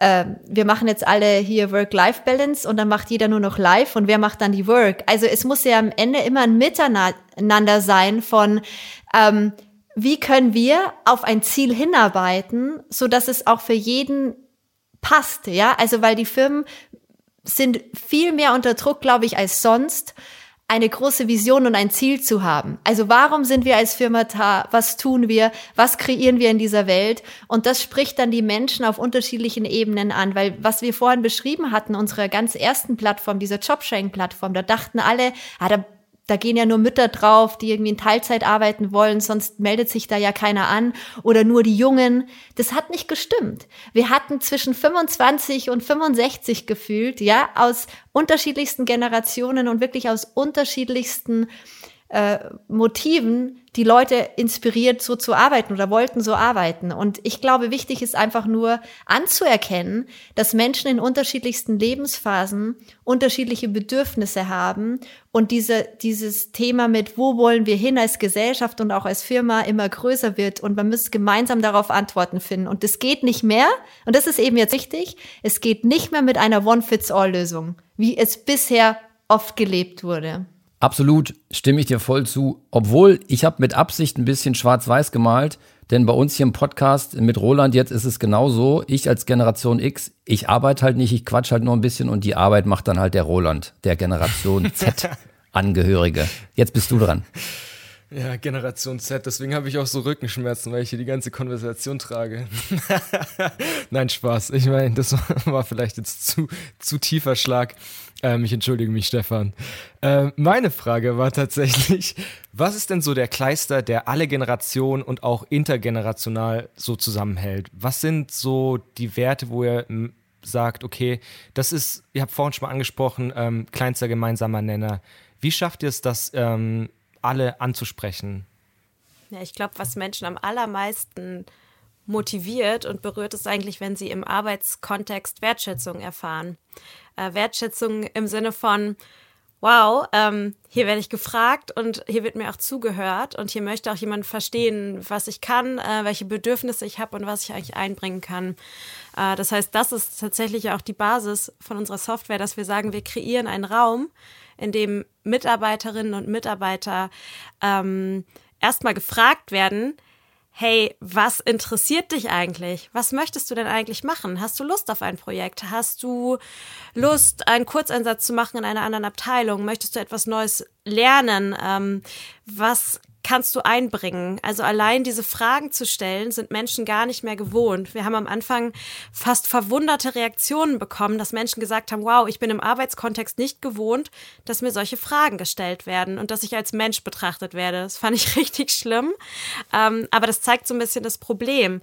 äh, wir machen jetzt alle hier Work-Life-Balance und dann macht jeder nur noch Live und wer macht dann die Work? Also es muss ja am Ende immer ein Miteinander sein von, ähm, wie können wir auf ein Ziel hinarbeiten, so dass es auch für jeden passt, ja? Also weil die Firmen sind viel mehr unter Druck, glaube ich, als sonst eine große Vision und ein Ziel zu haben. Also warum sind wir als Firma da? Was tun wir? Was kreieren wir in dieser Welt? Und das spricht dann die Menschen auf unterschiedlichen Ebenen an, weil was wir vorhin beschrieben hatten, unsere ganz ersten Plattform, dieser Jobsharing-Plattform, da dachten alle, ah, da da gehen ja nur Mütter drauf, die irgendwie in Teilzeit arbeiten wollen, sonst meldet sich da ja keiner an oder nur die Jungen. Das hat nicht gestimmt. Wir hatten zwischen 25 und 65 gefühlt, ja, aus unterschiedlichsten Generationen und wirklich aus unterschiedlichsten äh, Motiven die Leute inspiriert, so zu arbeiten oder wollten so arbeiten. Und ich glaube, wichtig ist einfach nur anzuerkennen, dass Menschen in unterschiedlichsten Lebensphasen unterschiedliche Bedürfnisse haben und diese, dieses Thema mit, wo wollen wir hin als Gesellschaft und auch als Firma immer größer wird und man muss gemeinsam darauf Antworten finden. Und es geht nicht mehr, und das ist eben jetzt wichtig, es geht nicht mehr mit einer One-Fits-All-Lösung, wie es bisher oft gelebt wurde. Absolut, stimme ich dir voll zu. Obwohl, ich habe mit Absicht ein bisschen schwarz-weiß gemalt, denn bei uns hier im Podcast mit Roland jetzt ist es genau so, ich als Generation X, ich arbeite halt nicht, ich quatsch halt nur ein bisschen und die Arbeit macht dann halt der Roland, der Generation Z Angehörige. Jetzt bist du dran. Ja, Generation Z, deswegen habe ich auch so Rückenschmerzen, weil ich hier die ganze Konversation trage. Nein, Spaß. Ich meine, das war vielleicht jetzt zu, zu tiefer Schlag. Ähm, ich entschuldige mich, Stefan. Ähm, meine Frage war tatsächlich, was ist denn so der Kleister, der alle Generationen und auch intergenerational so zusammenhält? Was sind so die Werte, wo ihr sagt, okay, das ist, ihr habt vorhin schon mal angesprochen, ähm, kleinster gemeinsamer Nenner. Wie schafft ihr es, das ähm, alle anzusprechen? Ja, ich glaube, was Menschen am allermeisten motiviert und berührt ist eigentlich, wenn sie im Arbeitskontext Wertschätzung erfahren. Äh, Wertschätzung im Sinne von, wow, ähm, hier werde ich gefragt und hier wird mir auch zugehört und hier möchte auch jemand verstehen, was ich kann, äh, welche Bedürfnisse ich habe und was ich eigentlich einbringen kann. Äh, das heißt, das ist tatsächlich auch die Basis von unserer Software, dass wir sagen, wir kreieren einen Raum, in dem Mitarbeiterinnen und Mitarbeiter ähm, erstmal gefragt werden, hey, was interessiert dich eigentlich? Was möchtest du denn eigentlich machen? Hast du Lust auf ein Projekt? Hast du Lust, einen Kurzeinsatz zu machen in einer anderen Abteilung? Möchtest du etwas Neues lernen? Ähm, was kannst du einbringen? Also allein diese Fragen zu stellen, sind Menschen gar nicht mehr gewohnt. Wir haben am Anfang fast verwunderte Reaktionen bekommen, dass Menschen gesagt haben, wow, ich bin im Arbeitskontext nicht gewohnt, dass mir solche Fragen gestellt werden und dass ich als Mensch betrachtet werde. Das fand ich richtig schlimm. Ähm, aber das zeigt so ein bisschen das Problem.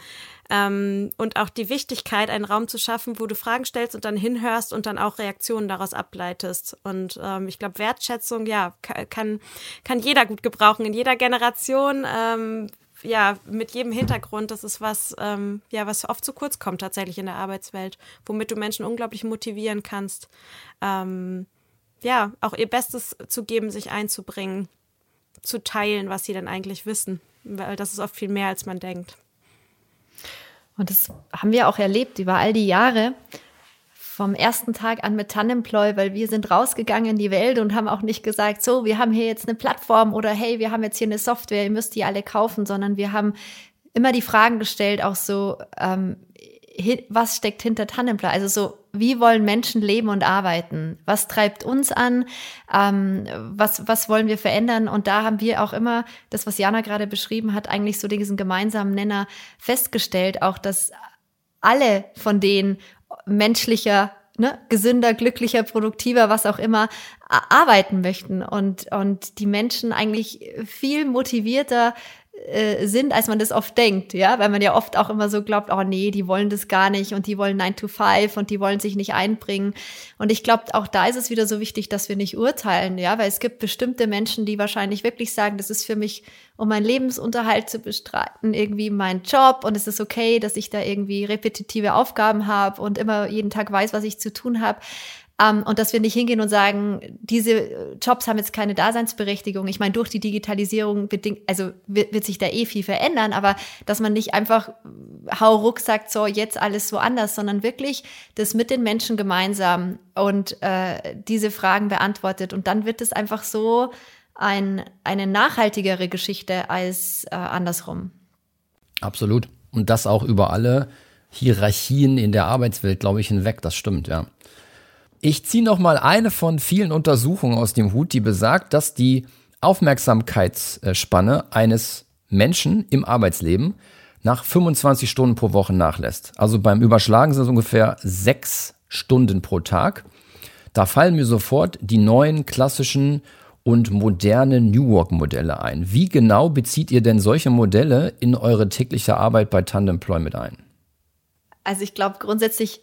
Ähm, und auch die Wichtigkeit, einen Raum zu schaffen, wo du Fragen stellst und dann hinhörst und dann auch Reaktionen daraus ableitest. Und ähm, ich glaube, Wertschätzung, ja, kann, kann jeder gut gebrauchen, in jeder Generation. Ähm, ja, mit jedem Hintergrund, das ist was, ähm, ja, was oft zu kurz kommt tatsächlich in der Arbeitswelt, womit du Menschen unglaublich motivieren kannst, ähm, ja, auch ihr Bestes zu geben, sich einzubringen, zu teilen, was sie dann eigentlich wissen, weil das ist oft viel mehr, als man denkt. Und das haben wir auch erlebt über all die Jahre. Vom ersten Tag an mit Tandemploy, weil wir sind rausgegangen in die Welt und haben auch nicht gesagt, so, wir haben hier jetzt eine Plattform oder hey, wir haben jetzt hier eine Software, ihr müsst die alle kaufen, sondern wir haben immer die Fragen gestellt, auch so, ähm, was steckt hinter Tandemploy? Also so, wie wollen Menschen leben und arbeiten? Was treibt uns an? Ähm, was, was wollen wir verändern? Und da haben wir auch immer das, was Jana gerade beschrieben hat, eigentlich so diesen gemeinsamen Nenner festgestellt, auch dass alle von denen menschlicher ne, gesünder, glücklicher, produktiver, was auch immer, arbeiten möchten und, und die Menschen eigentlich viel motivierter sind, als man das oft denkt, ja, weil man ja oft auch immer so glaubt, oh nee, die wollen das gar nicht und die wollen 9 to 5 und die wollen sich nicht einbringen. Und ich glaube, auch da ist es wieder so wichtig, dass wir nicht urteilen, ja, weil es gibt bestimmte Menschen, die wahrscheinlich wirklich sagen, das ist für mich, um meinen Lebensunterhalt zu bestreiten, irgendwie mein Job und es ist okay, dass ich da irgendwie repetitive Aufgaben habe und immer jeden Tag weiß, was ich zu tun habe. Ähm, und dass wir nicht hingehen und sagen, diese Jobs haben jetzt keine Daseinsberechtigung. Ich meine, durch die Digitalisierung bedingt, also wird, wird sich da eh viel verändern, aber dass man nicht einfach hau ruck sagt, so jetzt alles so anders, sondern wirklich das mit den Menschen gemeinsam und äh, diese Fragen beantwortet. Und dann wird es einfach so ein, eine nachhaltigere Geschichte als äh, andersrum. Absolut. Und das auch über alle Hierarchien in der Arbeitswelt, glaube ich, hinweg. Das stimmt, ja. Ich ziehe noch mal eine von vielen Untersuchungen aus dem Hut, die besagt, dass die Aufmerksamkeitsspanne eines Menschen im Arbeitsleben nach 25 Stunden pro Woche nachlässt. Also beim Überschlagen sind es ungefähr sechs Stunden pro Tag. Da fallen mir sofort die neuen klassischen und modernen New Work-Modelle ein. Wie genau bezieht ihr denn solche Modelle in eure tägliche Arbeit bei Tandemploy mit ein? Also ich glaube grundsätzlich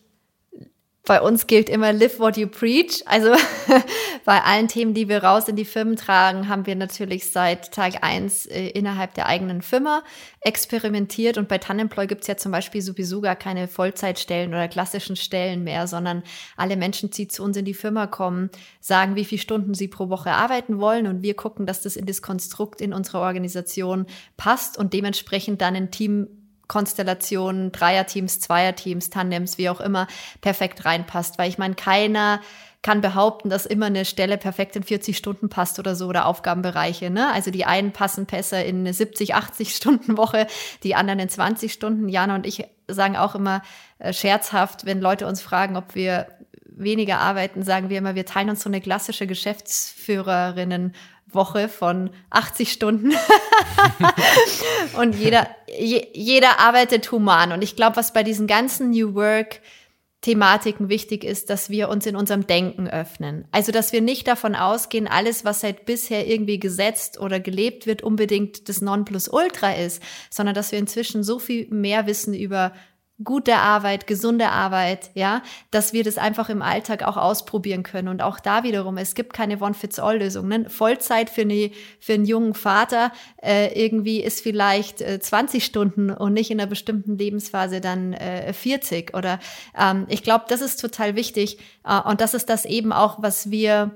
bei uns gilt immer live what you preach. Also bei allen Themen, die wir raus in die Firmen tragen, haben wir natürlich seit Tag eins äh, innerhalb der eigenen Firma experimentiert. Und bei Tandemploy gibt es ja zum Beispiel sowieso gar keine Vollzeitstellen oder klassischen Stellen mehr, sondern alle Menschen, die zu uns in die Firma kommen, sagen, wie viele Stunden sie pro Woche arbeiten wollen. Und wir gucken, dass das in das Konstrukt in unserer Organisation passt und dementsprechend dann ein Team Konstellationen, Dreierteams, Zweierteams, Tandems, wie auch immer, perfekt reinpasst. Weil ich meine, keiner kann behaupten, dass immer eine Stelle perfekt in 40 Stunden passt oder so oder Aufgabenbereiche. Ne? Also die einen passen besser in eine 70, 80 Stunden Woche, die anderen in 20 Stunden. Jana und ich sagen auch immer äh, scherzhaft, wenn Leute uns fragen, ob wir weniger arbeiten, sagen wir immer, wir teilen uns so eine klassische Geschäftsführerinnen Woche von 80 Stunden. und jeder, je, jeder arbeitet human. Und ich glaube, was bei diesen ganzen New Work Thematiken wichtig ist, dass wir uns in unserem Denken öffnen. Also, dass wir nicht davon ausgehen, alles, was seit bisher irgendwie gesetzt oder gelebt wird, unbedingt das Nonplusultra ist, sondern dass wir inzwischen so viel mehr wissen über gute Arbeit, gesunde Arbeit, ja, dass wir das einfach im Alltag auch ausprobieren können. Und auch da wiederum, es gibt keine One-Fits-All-Lösung. Ne? Vollzeit für, eine, für einen jungen Vater äh, irgendwie ist vielleicht äh, 20 Stunden und nicht in einer bestimmten Lebensphase dann äh, 40. Oder ähm, ich glaube, das ist total wichtig. Äh, und das ist das eben auch, was wir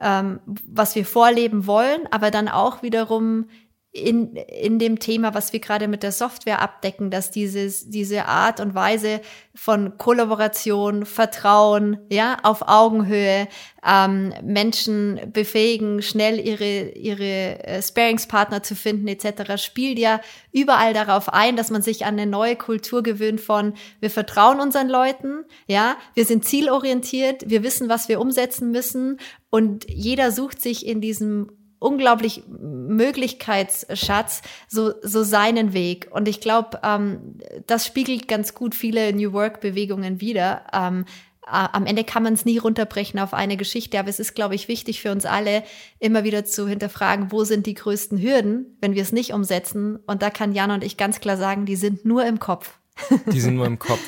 ähm, was wir vorleben wollen, aber dann auch wiederum in, in dem Thema, was wir gerade mit der Software abdecken, dass dieses, diese Art und Weise von Kollaboration, Vertrauen, ja, auf Augenhöhe, ähm, Menschen befähigen, schnell ihre, ihre äh, Sparingspartner zu finden, etc., spielt ja überall darauf ein, dass man sich an eine neue Kultur gewöhnt von, wir vertrauen unseren Leuten, ja, wir sind zielorientiert, wir wissen, was wir umsetzen müssen und jeder sucht sich in diesem unglaublich Möglichkeitsschatz, so, so seinen Weg. Und ich glaube, ähm, das spiegelt ganz gut viele New Work-Bewegungen wieder. Ähm, am Ende kann man es nie runterbrechen auf eine Geschichte, aber es ist, glaube ich, wichtig für uns alle, immer wieder zu hinterfragen, wo sind die größten Hürden, wenn wir es nicht umsetzen. Und da kann Jan und ich ganz klar sagen, die sind nur im Kopf. Die sind nur im Kopf.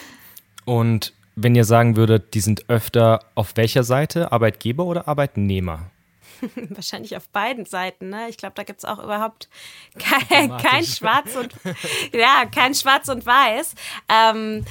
Und wenn ihr sagen würdet, die sind öfter auf welcher Seite, Arbeitgeber oder Arbeitnehmer? Wahrscheinlich auf beiden Seiten. Ne? Ich glaube, da gibt es auch überhaupt kein, kein Schwarz und ja, kein Schwarz und Weiß. Ähm,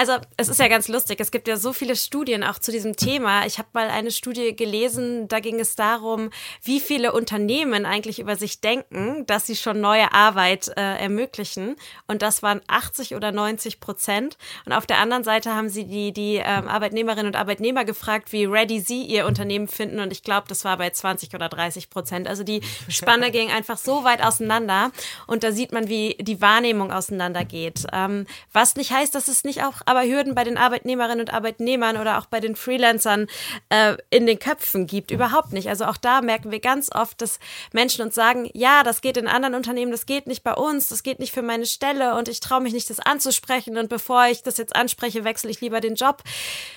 also es ist ja ganz lustig. Es gibt ja so viele Studien auch zu diesem Thema. Ich habe mal eine Studie gelesen, da ging es darum, wie viele Unternehmen eigentlich über sich denken, dass sie schon neue Arbeit äh, ermöglichen. Und das waren 80 oder 90 Prozent. Und auf der anderen Seite haben sie die, die ähm, Arbeitnehmerinnen und Arbeitnehmer gefragt, wie ready sie ihr Unternehmen finden. Und ich glaube, das war bei 20 oder 30 Prozent. Also die Spanne ging einfach so weit auseinander. Und da sieht man, wie die Wahrnehmung auseinandergeht. Ähm, was nicht heißt, dass es nicht auch aber Hürden bei den Arbeitnehmerinnen und Arbeitnehmern oder auch bei den Freelancern äh, in den Köpfen gibt. Überhaupt nicht. Also auch da merken wir ganz oft, dass Menschen uns sagen, ja, das geht in anderen Unternehmen, das geht nicht bei uns, das geht nicht für meine Stelle und ich traue mich nicht, das anzusprechen und bevor ich das jetzt anspreche, wechsle ich lieber den Job.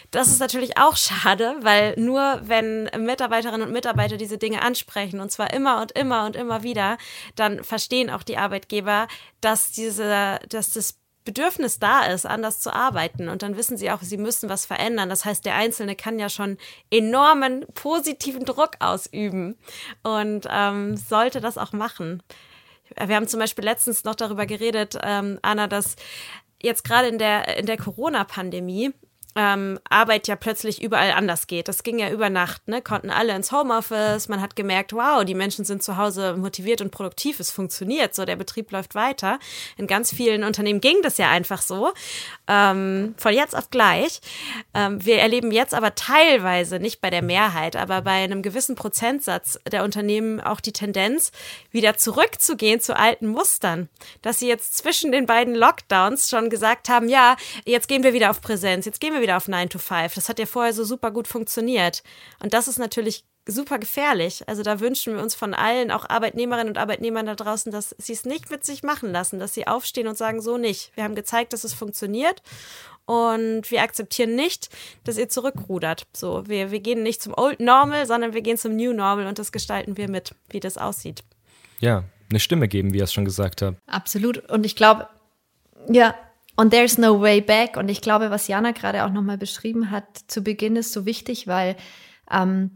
Das ist natürlich auch schade, weil nur wenn Mitarbeiterinnen und Mitarbeiter diese Dinge ansprechen und zwar immer und immer und immer wieder, dann verstehen auch die Arbeitgeber, dass diese, dass das Bedürfnis da ist, anders zu arbeiten. Und dann wissen sie auch, sie müssen was verändern. Das heißt, der Einzelne kann ja schon enormen positiven Druck ausüben und ähm, sollte das auch machen. Wir haben zum Beispiel letztens noch darüber geredet, ähm, Anna, dass jetzt gerade in der, in der Corona-Pandemie ähm, Arbeit ja plötzlich überall anders geht. Das ging ja über Nacht, ne? Konnten alle ins Homeoffice. Man hat gemerkt, wow, die Menschen sind zu Hause motiviert und produktiv. Es funktioniert so, der Betrieb läuft weiter. In ganz vielen Unternehmen ging das ja einfach so. Ähm, von jetzt auf gleich. Ähm, wir erleben jetzt aber teilweise, nicht bei der Mehrheit, aber bei einem gewissen Prozentsatz der Unternehmen auch die Tendenz, wieder zurückzugehen zu alten Mustern. Dass sie jetzt zwischen den beiden Lockdowns schon gesagt haben, ja, jetzt gehen wir wieder auf Präsenz, jetzt gehen wir wieder auf 9 to 5. Das hat ja vorher so super gut funktioniert. Und das ist natürlich super gefährlich. Also da wünschen wir uns von allen, auch Arbeitnehmerinnen und Arbeitnehmern da draußen, dass sie es nicht mit sich machen lassen, dass sie aufstehen und sagen, so nicht. Wir haben gezeigt, dass es funktioniert und wir akzeptieren nicht, dass ihr zurückrudert. So, wir, wir gehen nicht zum Old Normal, sondern wir gehen zum New Normal und das gestalten wir mit, wie das aussieht. Ja, eine Stimme geben, wie ihr es schon gesagt habt. Absolut. Und ich glaube, ja, und there's no way back. Und ich glaube, was Jana gerade auch nochmal beschrieben hat zu Beginn, ist so wichtig, weil ähm,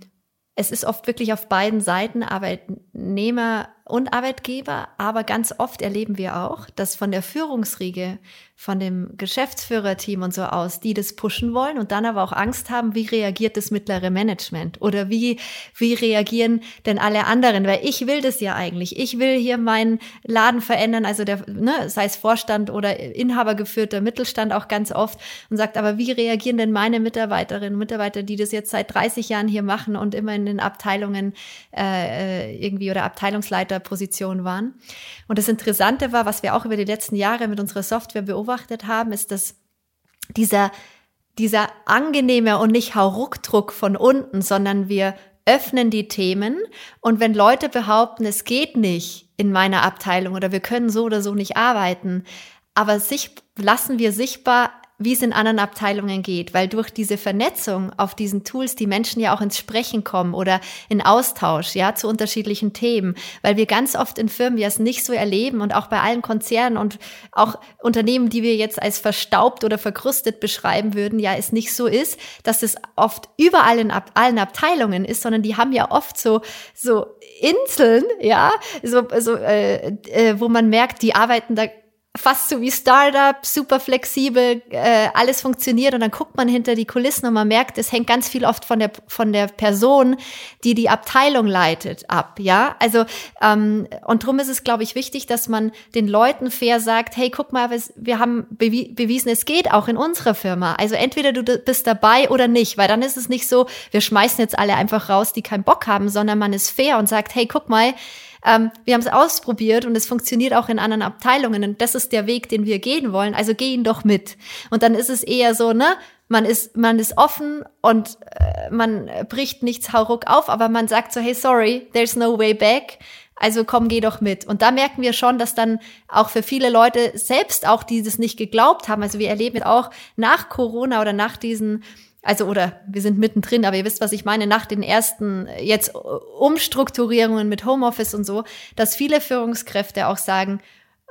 es ist oft wirklich auf beiden Seiten Arbeitnehmer und Arbeitgeber, aber ganz oft erleben wir auch, dass von der Führungsriege, von dem Geschäftsführerteam und so aus, die das pushen wollen und dann aber auch Angst haben, wie reagiert das mittlere Management oder wie, wie reagieren denn alle anderen, weil ich will das ja eigentlich. Ich will hier meinen Laden verändern, also der, ne, sei es Vorstand oder inhabergeführter Mittelstand auch ganz oft und sagt, aber wie reagieren denn meine Mitarbeiterinnen und Mitarbeiter, die das jetzt seit 30 Jahren hier machen und immer in den Abteilungen äh, irgendwie oder Abteilungsleiter Position waren. Und das Interessante war, was wir auch über die letzten Jahre mit unserer Software beobachtet haben, ist, dass dieser, dieser angenehme und nicht Hauruckdruck von unten, sondern wir öffnen die Themen. Und wenn Leute behaupten, es geht nicht in meiner Abteilung oder wir können so oder so nicht arbeiten, aber sich lassen wir sichtbar wie es in anderen Abteilungen geht, weil durch diese Vernetzung auf diesen Tools die Menschen ja auch ins Sprechen kommen oder in Austausch, ja, zu unterschiedlichen Themen, weil wir ganz oft in Firmen ja es nicht so erleben und auch bei allen Konzernen und auch Unternehmen, die wir jetzt als verstaubt oder verkrustet beschreiben würden, ja, es nicht so ist, dass es oft überall in ab allen Abteilungen ist, sondern die haben ja oft so, so Inseln, ja, so, so äh, äh, wo man merkt, die arbeiten da fast so wie Startup, super flexibel, äh, alles funktioniert und dann guckt man hinter die Kulissen und man merkt, es hängt ganz viel oft von der von der Person, die die Abteilung leitet, ab. Ja, also ähm, und drum ist es, glaube ich, wichtig, dass man den Leuten fair sagt, hey, guck mal, wir haben bewi bewiesen, es geht auch in unserer Firma. Also entweder du bist dabei oder nicht, weil dann ist es nicht so, wir schmeißen jetzt alle einfach raus, die keinen Bock haben, sondern man ist fair und sagt, hey, guck mal, ähm, wir haben es ausprobiert und es funktioniert auch in anderen Abteilungen und das ist der Weg, den wir gehen wollen. Also geh ihn doch mit. Und dann ist es eher so, ne? Man ist, man ist offen und äh, man bricht nichts hauruck auf, aber man sagt so, hey, sorry, there's no way back. Also komm, geh doch mit. Und da merken wir schon, dass dann auch für viele Leute selbst auch dieses nicht geglaubt haben. Also wir erleben auch nach Corona oder nach diesen also oder wir sind mittendrin, aber ihr wisst, was ich meine, nach den ersten jetzt Umstrukturierungen mit Homeoffice und so, dass viele Führungskräfte auch sagen,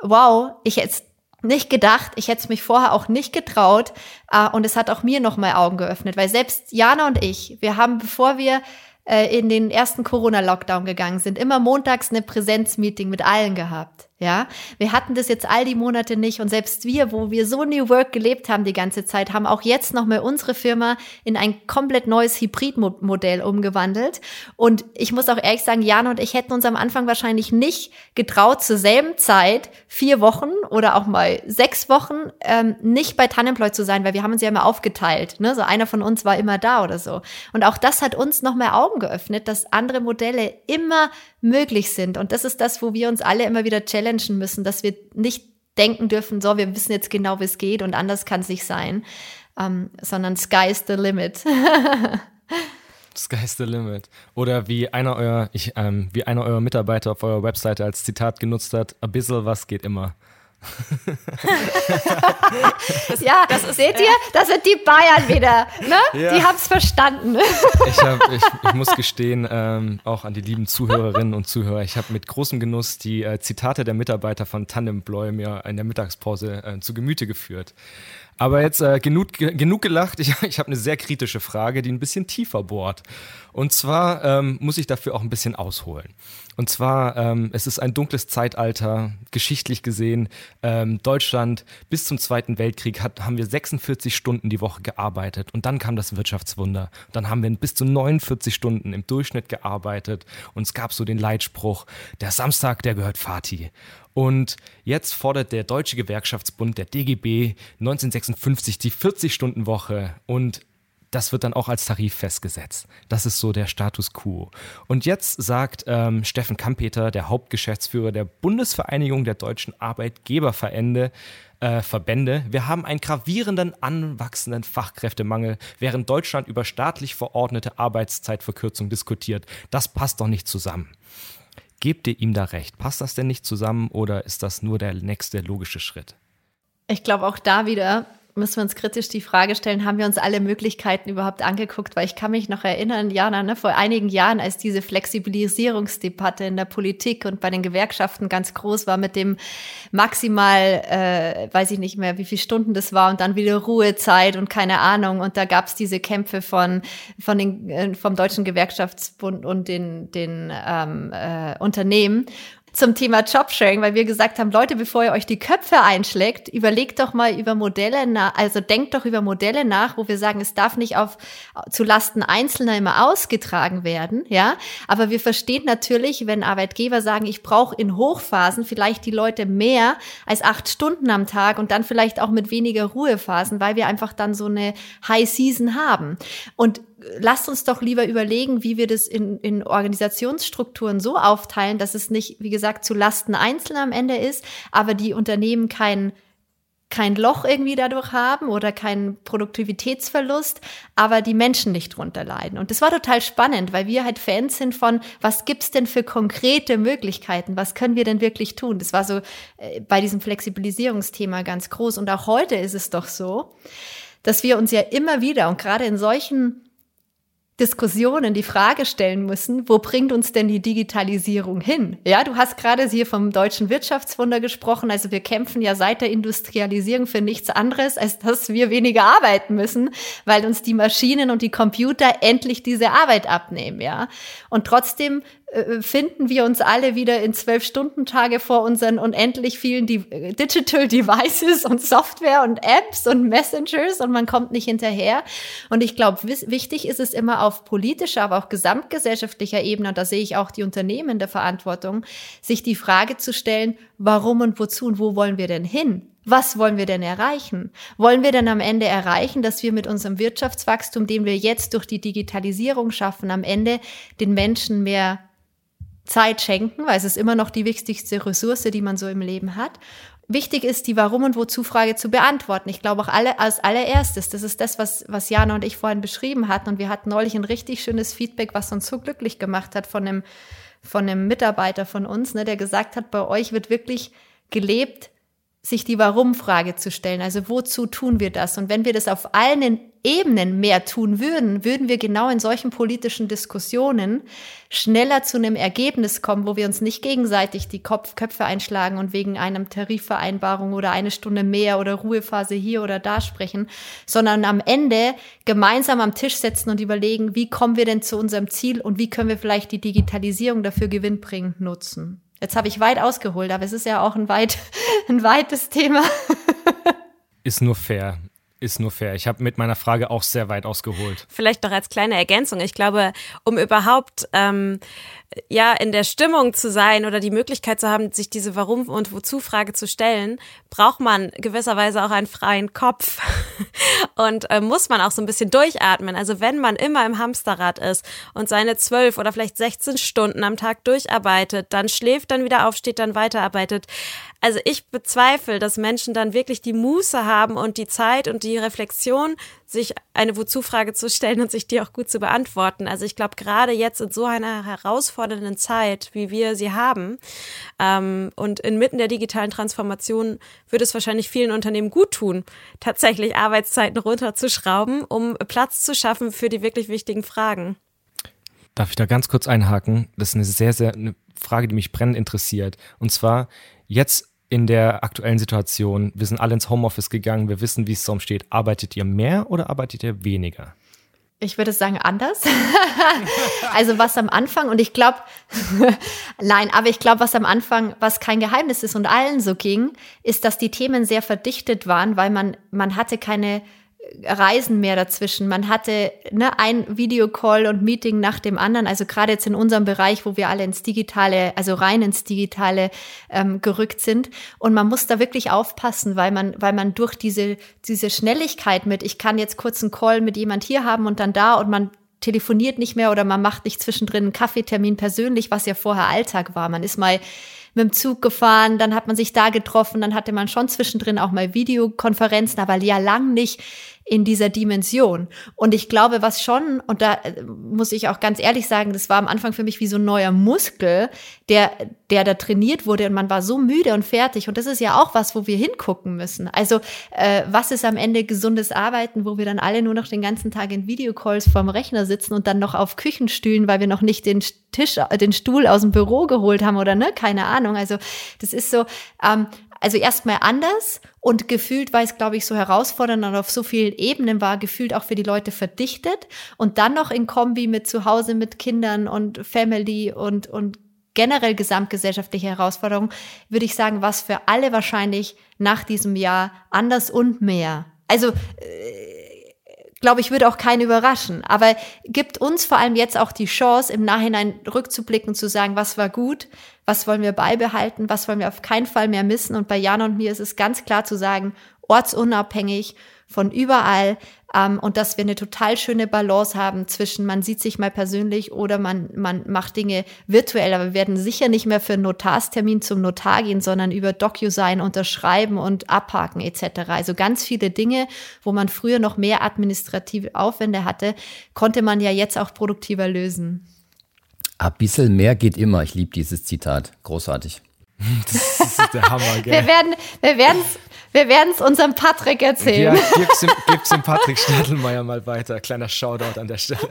wow, ich hätte nicht gedacht, ich hätte es mich vorher auch nicht getraut äh, und es hat auch mir nochmal Augen geöffnet, weil selbst Jana und ich, wir haben, bevor wir äh, in den ersten Corona-Lockdown gegangen sind, immer montags eine Präsenzmeeting mit allen gehabt. Ja, wir hatten das jetzt all die Monate nicht und selbst wir, wo wir so New Work gelebt haben die ganze Zeit, haben auch jetzt nochmal unsere Firma in ein komplett neues Hybridmodell umgewandelt. Und ich muss auch ehrlich sagen, Jan und ich hätten uns am Anfang wahrscheinlich nicht getraut, zur selben Zeit vier Wochen oder auch mal sechs Wochen ähm, nicht bei Tannemploy zu sein, weil wir haben uns ja immer aufgeteilt. Ne? So einer von uns war immer da oder so. Und auch das hat uns noch mehr Augen geöffnet, dass andere Modelle immer möglich sind. Und das ist das, wo wir uns alle immer wieder challengen müssen, dass wir nicht denken dürfen, so, wir wissen jetzt genau, wie es geht und anders kann es nicht sein, ähm, sondern sky's the limit. Sky's the limit. Oder wie einer eurer, ich, ähm, wie einer eurer Mitarbeiter auf eurer Webseite als Zitat genutzt hat, ein bisschen was geht immer. Ja, das ist, seht ihr, das sind die Bayern wieder. Ne? Ja. Die haben es verstanden. ich, hab, ich, ich, muss gestehen, ähm, auch an die lieben Zuhörerinnen und Zuhörer, ich habe mit großem Genuss die äh, Zitate der Mitarbeiter von Tandem Bloy mir in der Mittagspause äh, zu Gemüte geführt. Aber jetzt äh, genug, genug gelacht. Ich, ich habe eine sehr kritische Frage, die ein bisschen tiefer bohrt. Und zwar ähm, muss ich dafür auch ein bisschen ausholen. Und zwar, ähm, es ist ein dunkles Zeitalter, geschichtlich gesehen. Ähm, Deutschland bis zum Zweiten Weltkrieg hat, haben wir 46 Stunden die Woche gearbeitet. Und dann kam das Wirtschaftswunder. Dann haben wir bis zu 49 Stunden im Durchschnitt gearbeitet. Und es gab so den Leitspruch, der Samstag, der gehört Fati. Und jetzt fordert der Deutsche Gewerkschaftsbund, der DGB, 1956 die 40-Stunden-Woche und das wird dann auch als Tarif festgesetzt. Das ist so der Status quo. Und jetzt sagt ähm, Steffen Kampeter, der Hauptgeschäftsführer der Bundesvereinigung der deutschen Arbeitgeberverbände, äh, Verbände, wir haben einen gravierenden, anwachsenden Fachkräftemangel, während Deutschland über staatlich verordnete Arbeitszeitverkürzung diskutiert. Das passt doch nicht zusammen. Gebt ihr ihm da recht? Passt das denn nicht zusammen oder ist das nur der nächste logische Schritt? Ich glaube auch da wieder, müssen wir uns kritisch die Frage stellen, haben wir uns alle Möglichkeiten überhaupt angeguckt? Weil ich kann mich noch erinnern, Jana, ne, vor einigen Jahren, als diese Flexibilisierungsdebatte in der Politik und bei den Gewerkschaften ganz groß war mit dem maximal, äh, weiß ich nicht mehr, wie viele Stunden das war und dann wieder Ruhezeit und keine Ahnung. Und da gab es diese Kämpfe von, von den, äh, vom Deutschen Gewerkschaftsbund und den, den ähm, äh, Unternehmen zum Thema Jobsharing, weil wir gesagt haben, Leute, bevor ihr euch die Köpfe einschlägt, überlegt doch mal über Modelle nach, also denkt doch über Modelle nach, wo wir sagen, es darf nicht auf zu Lasten Einzelner immer ausgetragen werden, ja. Aber wir verstehen natürlich, wenn Arbeitgeber sagen, ich brauche in Hochphasen vielleicht die Leute mehr als acht Stunden am Tag und dann vielleicht auch mit weniger Ruhephasen, weil wir einfach dann so eine High Season haben. Und lasst uns doch lieber überlegen, wie wir das in, in Organisationsstrukturen so aufteilen, dass es nicht, wie gesagt, zu Lasten Einzelner am Ende ist, aber die Unternehmen kein kein Loch irgendwie dadurch haben oder keinen Produktivitätsverlust, aber die Menschen nicht drunter leiden. Und das war total spannend, weil wir halt Fans sind von, was gibt's denn für konkrete Möglichkeiten? Was können wir denn wirklich tun? Das war so äh, bei diesem Flexibilisierungsthema ganz groß. Und auch heute ist es doch so, dass wir uns ja immer wieder und gerade in solchen Diskussionen die Frage stellen müssen, wo bringt uns denn die Digitalisierung hin? Ja, du hast gerade hier vom deutschen Wirtschaftswunder gesprochen. Also wir kämpfen ja seit der Industrialisierung für nichts anderes, als dass wir weniger arbeiten müssen, weil uns die Maschinen und die Computer endlich diese Arbeit abnehmen, ja. Und trotzdem finden wir uns alle wieder in zwölf Stunden Tage vor unseren unendlich vielen äh, Digital Devices und Software und Apps und Messengers und man kommt nicht hinterher. Und ich glaube, wichtig ist es immer auf politischer, aber auch gesamtgesellschaftlicher Ebene, und da sehe ich auch die Unternehmen der Verantwortung, sich die Frage zu stellen, warum und wozu und wo wollen wir denn hin? Was wollen wir denn erreichen? Wollen wir denn am Ende erreichen, dass wir mit unserem Wirtschaftswachstum, den wir jetzt durch die Digitalisierung schaffen, am Ende den Menschen mehr Zeit schenken, weil es ist immer noch die wichtigste Ressource, die man so im Leben hat. Wichtig ist, die Warum- und Wozu-Frage zu beantworten. Ich glaube auch alle, als allererstes, das ist das, was, was Jana und ich vorhin beschrieben hatten. Und wir hatten neulich ein richtig schönes Feedback, was uns so glücklich gemacht hat von einem, von einem Mitarbeiter von uns, ne, der gesagt hat, bei euch wird wirklich gelebt, sich die Warum-Frage zu stellen. Also wozu tun wir das? Und wenn wir das auf allen Ebenen mehr tun würden, würden wir genau in solchen politischen Diskussionen schneller zu einem Ergebnis kommen, wo wir uns nicht gegenseitig die Kopf Köpfe einschlagen und wegen einem Tarifvereinbarung oder eine Stunde mehr oder Ruhephase hier oder da sprechen, sondern am Ende gemeinsam am Tisch setzen und überlegen, wie kommen wir denn zu unserem Ziel und wie können wir vielleicht die Digitalisierung dafür gewinnbringend nutzen. Jetzt habe ich weit ausgeholt, aber es ist ja auch ein, weit, ein weites Thema. Ist nur fair. Ist nur fair. Ich habe mit meiner Frage auch sehr weit ausgeholt. Vielleicht noch als kleine Ergänzung. Ich glaube, um überhaupt ähm, ja in der Stimmung zu sein oder die Möglichkeit zu haben, sich diese Warum und Wozu Frage zu stellen, braucht man gewisserweise auch einen freien Kopf und äh, muss man auch so ein bisschen durchatmen. Also wenn man immer im Hamsterrad ist und seine zwölf oder vielleicht 16 Stunden am Tag durcharbeitet, dann schläft, dann wieder aufsteht, dann weiterarbeitet. Also ich bezweifle, dass Menschen dann wirklich die Muße haben und die Zeit und die Reflexion, sich eine Wozu-Frage zu stellen und sich die auch gut zu beantworten. Also ich glaube, gerade jetzt in so einer herausfordernden Zeit, wie wir sie haben, ähm, und inmitten der digitalen Transformation würde es wahrscheinlich vielen Unternehmen gut tun, tatsächlich Arbeitszeiten runterzuschrauben, um Platz zu schaffen für die wirklich wichtigen Fragen. Darf ich da ganz kurz einhaken? Das ist eine sehr, sehr eine Frage, die mich brennend interessiert. Und zwar jetzt in der aktuellen Situation, wir sind alle ins Homeoffice gegangen, wir wissen, wie es darum steht. Arbeitet ihr mehr oder arbeitet ihr weniger? Ich würde sagen anders. also was am Anfang und ich glaube, nein, aber ich glaube, was am Anfang, was kein Geheimnis ist und allen so ging, ist, dass die Themen sehr verdichtet waren, weil man man hatte keine Reisen mehr dazwischen. Man hatte ne, ein Videocall und Meeting nach dem anderen. Also gerade jetzt in unserem Bereich, wo wir alle ins Digitale, also rein ins Digitale ähm, gerückt sind. Und man muss da wirklich aufpassen, weil man, weil man durch diese, diese Schnelligkeit mit, ich kann jetzt kurz einen Call mit jemand hier haben und dann da und man telefoniert nicht mehr oder man macht nicht zwischendrin einen Kaffeetermin persönlich, was ja vorher Alltag war. Man ist mal mit dem Zug gefahren, dann hat man sich da getroffen, dann hatte man schon zwischendrin auch mal Videokonferenzen, aber ja lang nicht in dieser Dimension. Und ich glaube, was schon, und da äh, muss ich auch ganz ehrlich sagen, das war am Anfang für mich wie so ein neuer Muskel, der, der da trainiert wurde und man war so müde und fertig. Und das ist ja auch was, wo wir hingucken müssen. Also, äh, was ist am Ende gesundes Arbeiten, wo wir dann alle nur noch den ganzen Tag in Videocalls vorm Rechner sitzen und dann noch auf Küchenstühlen, weil wir noch nicht den Tisch, den Stuhl aus dem Büro geholt haben oder ne, keine Ahnung. Also, das ist so, ähm, also erstmal anders und gefühlt war es, glaube ich, so herausfordernd und auf so vielen Ebenen war gefühlt auch für die Leute verdichtet und dann noch in Kombi mit zu Hause mit Kindern und Family und, und generell gesamtgesellschaftliche Herausforderungen, würde ich sagen, was für alle wahrscheinlich nach diesem Jahr anders und mehr. Also, äh, glaube ich, würde auch keinen überraschen. Aber gibt uns vor allem jetzt auch die Chance, im Nachhinein rückzublicken, zu sagen, was war gut, was wollen wir beibehalten, was wollen wir auf keinen Fall mehr missen. Und bei Jan und mir ist es ganz klar zu sagen, ortsunabhängig von überall ähm, und dass wir eine total schöne Balance haben zwischen man sieht sich mal persönlich oder man, man macht Dinge virtuell, aber wir werden sicher nicht mehr für einen Notarstermin zum Notar gehen, sondern über DocuSign unterschreiben und abhaken etc. Also ganz viele Dinge, wo man früher noch mehr administrative Aufwände hatte, konnte man ja jetzt auch produktiver lösen. Ein bisschen mehr geht immer. Ich liebe dieses Zitat. Großartig. Das ist der Hammer, gell? Wir werden wir werden's, wir werden's unserem Patrick erzählen. Ja, gib's dem, gib's dem Patrick Stadelmeier mal weiter. Kleiner Shoutout an der Stelle.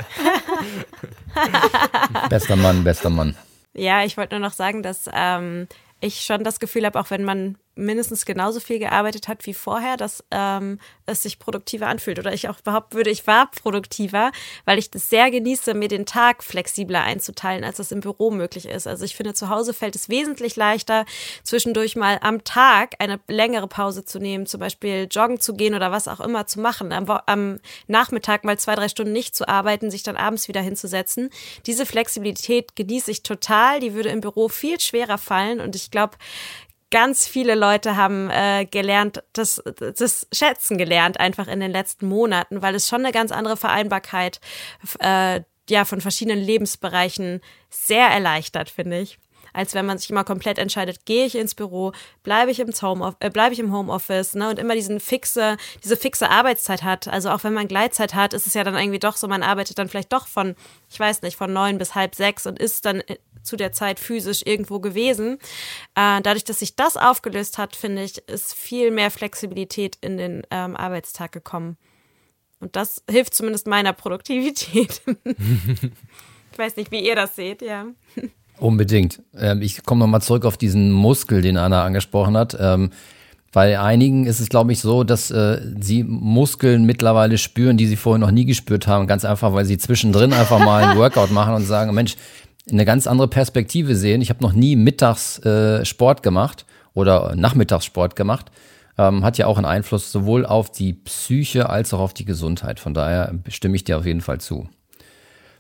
bester Mann, bester Mann. Ja, ich wollte nur noch sagen, dass ähm, ich schon das Gefühl habe, auch wenn man mindestens genauso viel gearbeitet hat wie vorher, dass ähm, es sich produktiver anfühlt. Oder ich auch behaupten würde, ich war produktiver, weil ich das sehr genieße, mir den Tag flexibler einzuteilen, als das im Büro möglich ist. Also ich finde, zu Hause fällt es wesentlich leichter, zwischendurch mal am Tag eine längere Pause zu nehmen, zum Beispiel joggen zu gehen oder was auch immer zu machen, am, am Nachmittag mal zwei, drei Stunden nicht zu arbeiten, sich dann abends wieder hinzusetzen. Diese Flexibilität genieße ich total. Die würde im Büro viel schwerer fallen. Und ich glaube, ganz viele Leute haben äh, gelernt, das, das schätzen gelernt, einfach in den letzten Monaten, weil es schon eine ganz andere Vereinbarkeit äh, ja, von verschiedenen Lebensbereichen sehr erleichtert, finde ich als wenn man sich immer komplett entscheidet, gehe ich ins Büro, bleibe ich im Home, äh, bleibe ich im Homeoffice, ne, und immer diesen fixe, diese fixe Arbeitszeit hat. Also auch wenn man Gleitzeit hat, ist es ja dann irgendwie doch so, man arbeitet dann vielleicht doch von, ich weiß nicht, von neun bis halb sechs und ist dann äh, zu der Zeit physisch irgendwo gewesen. Äh, dadurch, dass sich das aufgelöst hat, finde ich, ist viel mehr Flexibilität in den ähm, Arbeitstag gekommen. Und das hilft zumindest meiner Produktivität. ich weiß nicht, wie ihr das seht, ja. Unbedingt. Ähm, ich komme nochmal zurück auf diesen Muskel, den Anna angesprochen hat. Ähm, bei einigen ist es, glaube ich, so, dass äh, sie Muskeln mittlerweile spüren, die sie vorher noch nie gespürt haben. Ganz einfach, weil sie zwischendrin einfach mal ein Workout machen und sagen, Mensch, eine ganz andere Perspektive sehen. Ich habe noch nie mittags äh, Sport gemacht oder Nachmittagssport gemacht. Ähm, hat ja auch einen Einfluss sowohl auf die Psyche als auch auf die Gesundheit. Von daher stimme ich dir auf jeden Fall zu.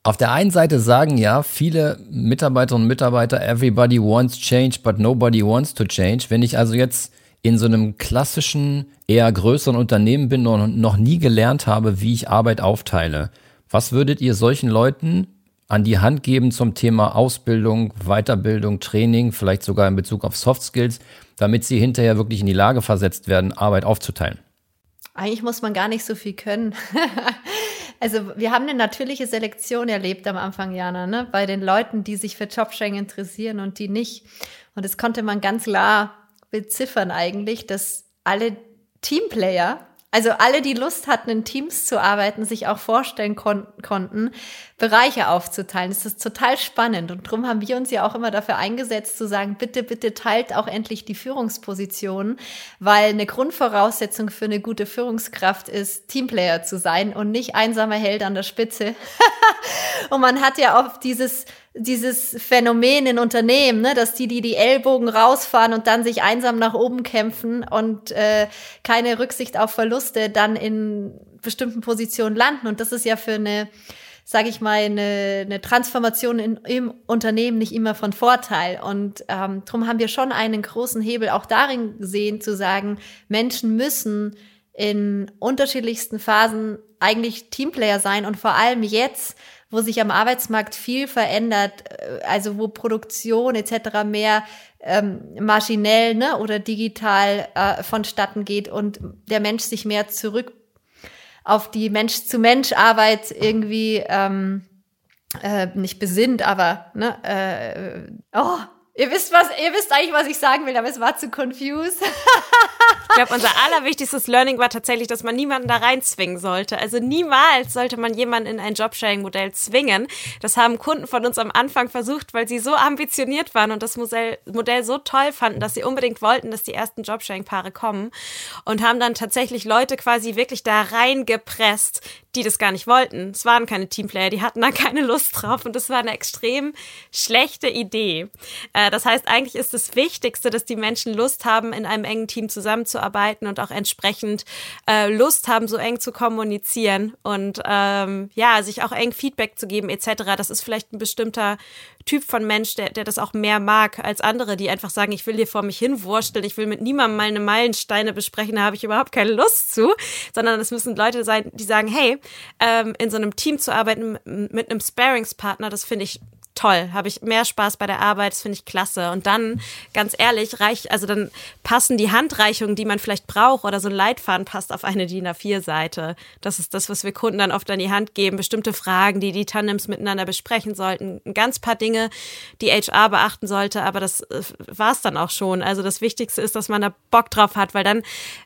Auf der einen Seite sagen ja viele Mitarbeiterinnen und Mitarbeiter, everybody wants change, but nobody wants to change. Wenn ich also jetzt in so einem klassischen, eher größeren Unternehmen bin und noch nie gelernt habe, wie ich Arbeit aufteile, was würdet ihr solchen Leuten an die Hand geben zum Thema Ausbildung, Weiterbildung, Training, vielleicht sogar in Bezug auf Soft Skills, damit sie hinterher wirklich in die Lage versetzt werden, Arbeit aufzuteilen? Eigentlich muss man gar nicht so viel können. Also wir haben eine natürliche Selektion erlebt am Anfang, Jana, ne? bei den Leuten, die sich für Jobsharing interessieren und die nicht. Und das konnte man ganz klar beziffern eigentlich, dass alle Teamplayer also alle, die Lust hatten, in Teams zu arbeiten, sich auch vorstellen kon konnten, Bereiche aufzuteilen. Das ist total spannend. Und darum haben wir uns ja auch immer dafür eingesetzt, zu sagen, bitte, bitte teilt auch endlich die Führungspositionen, weil eine Grundvoraussetzung für eine gute Führungskraft ist, Teamplayer zu sein und nicht einsamer Held an der Spitze. und man hat ja oft dieses dieses Phänomen in Unternehmen, ne, dass die, die die Ellbogen rausfahren und dann sich einsam nach oben kämpfen und äh, keine Rücksicht auf Verluste dann in bestimmten Positionen landen. Und das ist ja für eine, sage ich mal, eine, eine Transformation in, im Unternehmen nicht immer von Vorteil. Und ähm, darum haben wir schon einen großen Hebel auch darin gesehen, zu sagen, Menschen müssen in unterschiedlichsten Phasen eigentlich Teamplayer sein und vor allem jetzt, wo sich am Arbeitsmarkt viel verändert, äh, also wo Produktion etc. mehr ähm, maschinell ne, oder digital äh, vonstatten geht und der Mensch sich mehr zurück auf die Mensch-zu-Mensch-Arbeit irgendwie ähm, äh, nicht besinnt, aber ne, äh, oh, Ihr wisst was, ihr wisst eigentlich, was ich sagen will, aber es war zu confused. ich glaube, unser allerwichtigstes Learning war tatsächlich, dass man niemanden da reinzwingen sollte. Also niemals sollte man jemanden in ein Jobsharing-Modell zwingen. Das haben Kunden von uns am Anfang versucht, weil sie so ambitioniert waren und das Modell, Modell so toll fanden, dass sie unbedingt wollten, dass die ersten Jobsharing-Paare kommen und haben dann tatsächlich Leute quasi wirklich da reingepresst, die das gar nicht wollten. Es waren keine Teamplayer, die hatten da keine Lust drauf und das war eine extrem schlechte Idee. Äh, das heißt, eigentlich ist das Wichtigste, dass die Menschen Lust haben, in einem engen Team zusammenzuarbeiten und auch entsprechend äh, Lust haben, so eng zu kommunizieren und ähm, ja, sich auch eng Feedback zu geben etc. Das ist vielleicht ein bestimmter Typ von Mensch, der, der das auch mehr mag als andere, die einfach sagen, ich will hier vor mich hinwursteln, ich will mit niemandem meine Meilensteine besprechen, da habe ich überhaupt keine Lust zu, sondern es müssen Leute sein, die sagen, hey, ähm, in so einem Team zu arbeiten mit einem Sparingspartner, das finde ich toll, habe ich mehr Spaß bei der Arbeit, das finde ich klasse. Und dann, ganz ehrlich, reicht, also dann passen die Handreichungen, die man vielleicht braucht, oder so ein Leitfaden passt auf eine DIN A4-Seite. Das ist das, was wir Kunden dann oft an die Hand geben. Bestimmte Fragen, die die Tandems miteinander besprechen sollten. Ein ganz paar Dinge, die HR beachten sollte, aber das äh, war es dann auch schon. Also das Wichtigste ist, dass man da Bock drauf hat, weil dann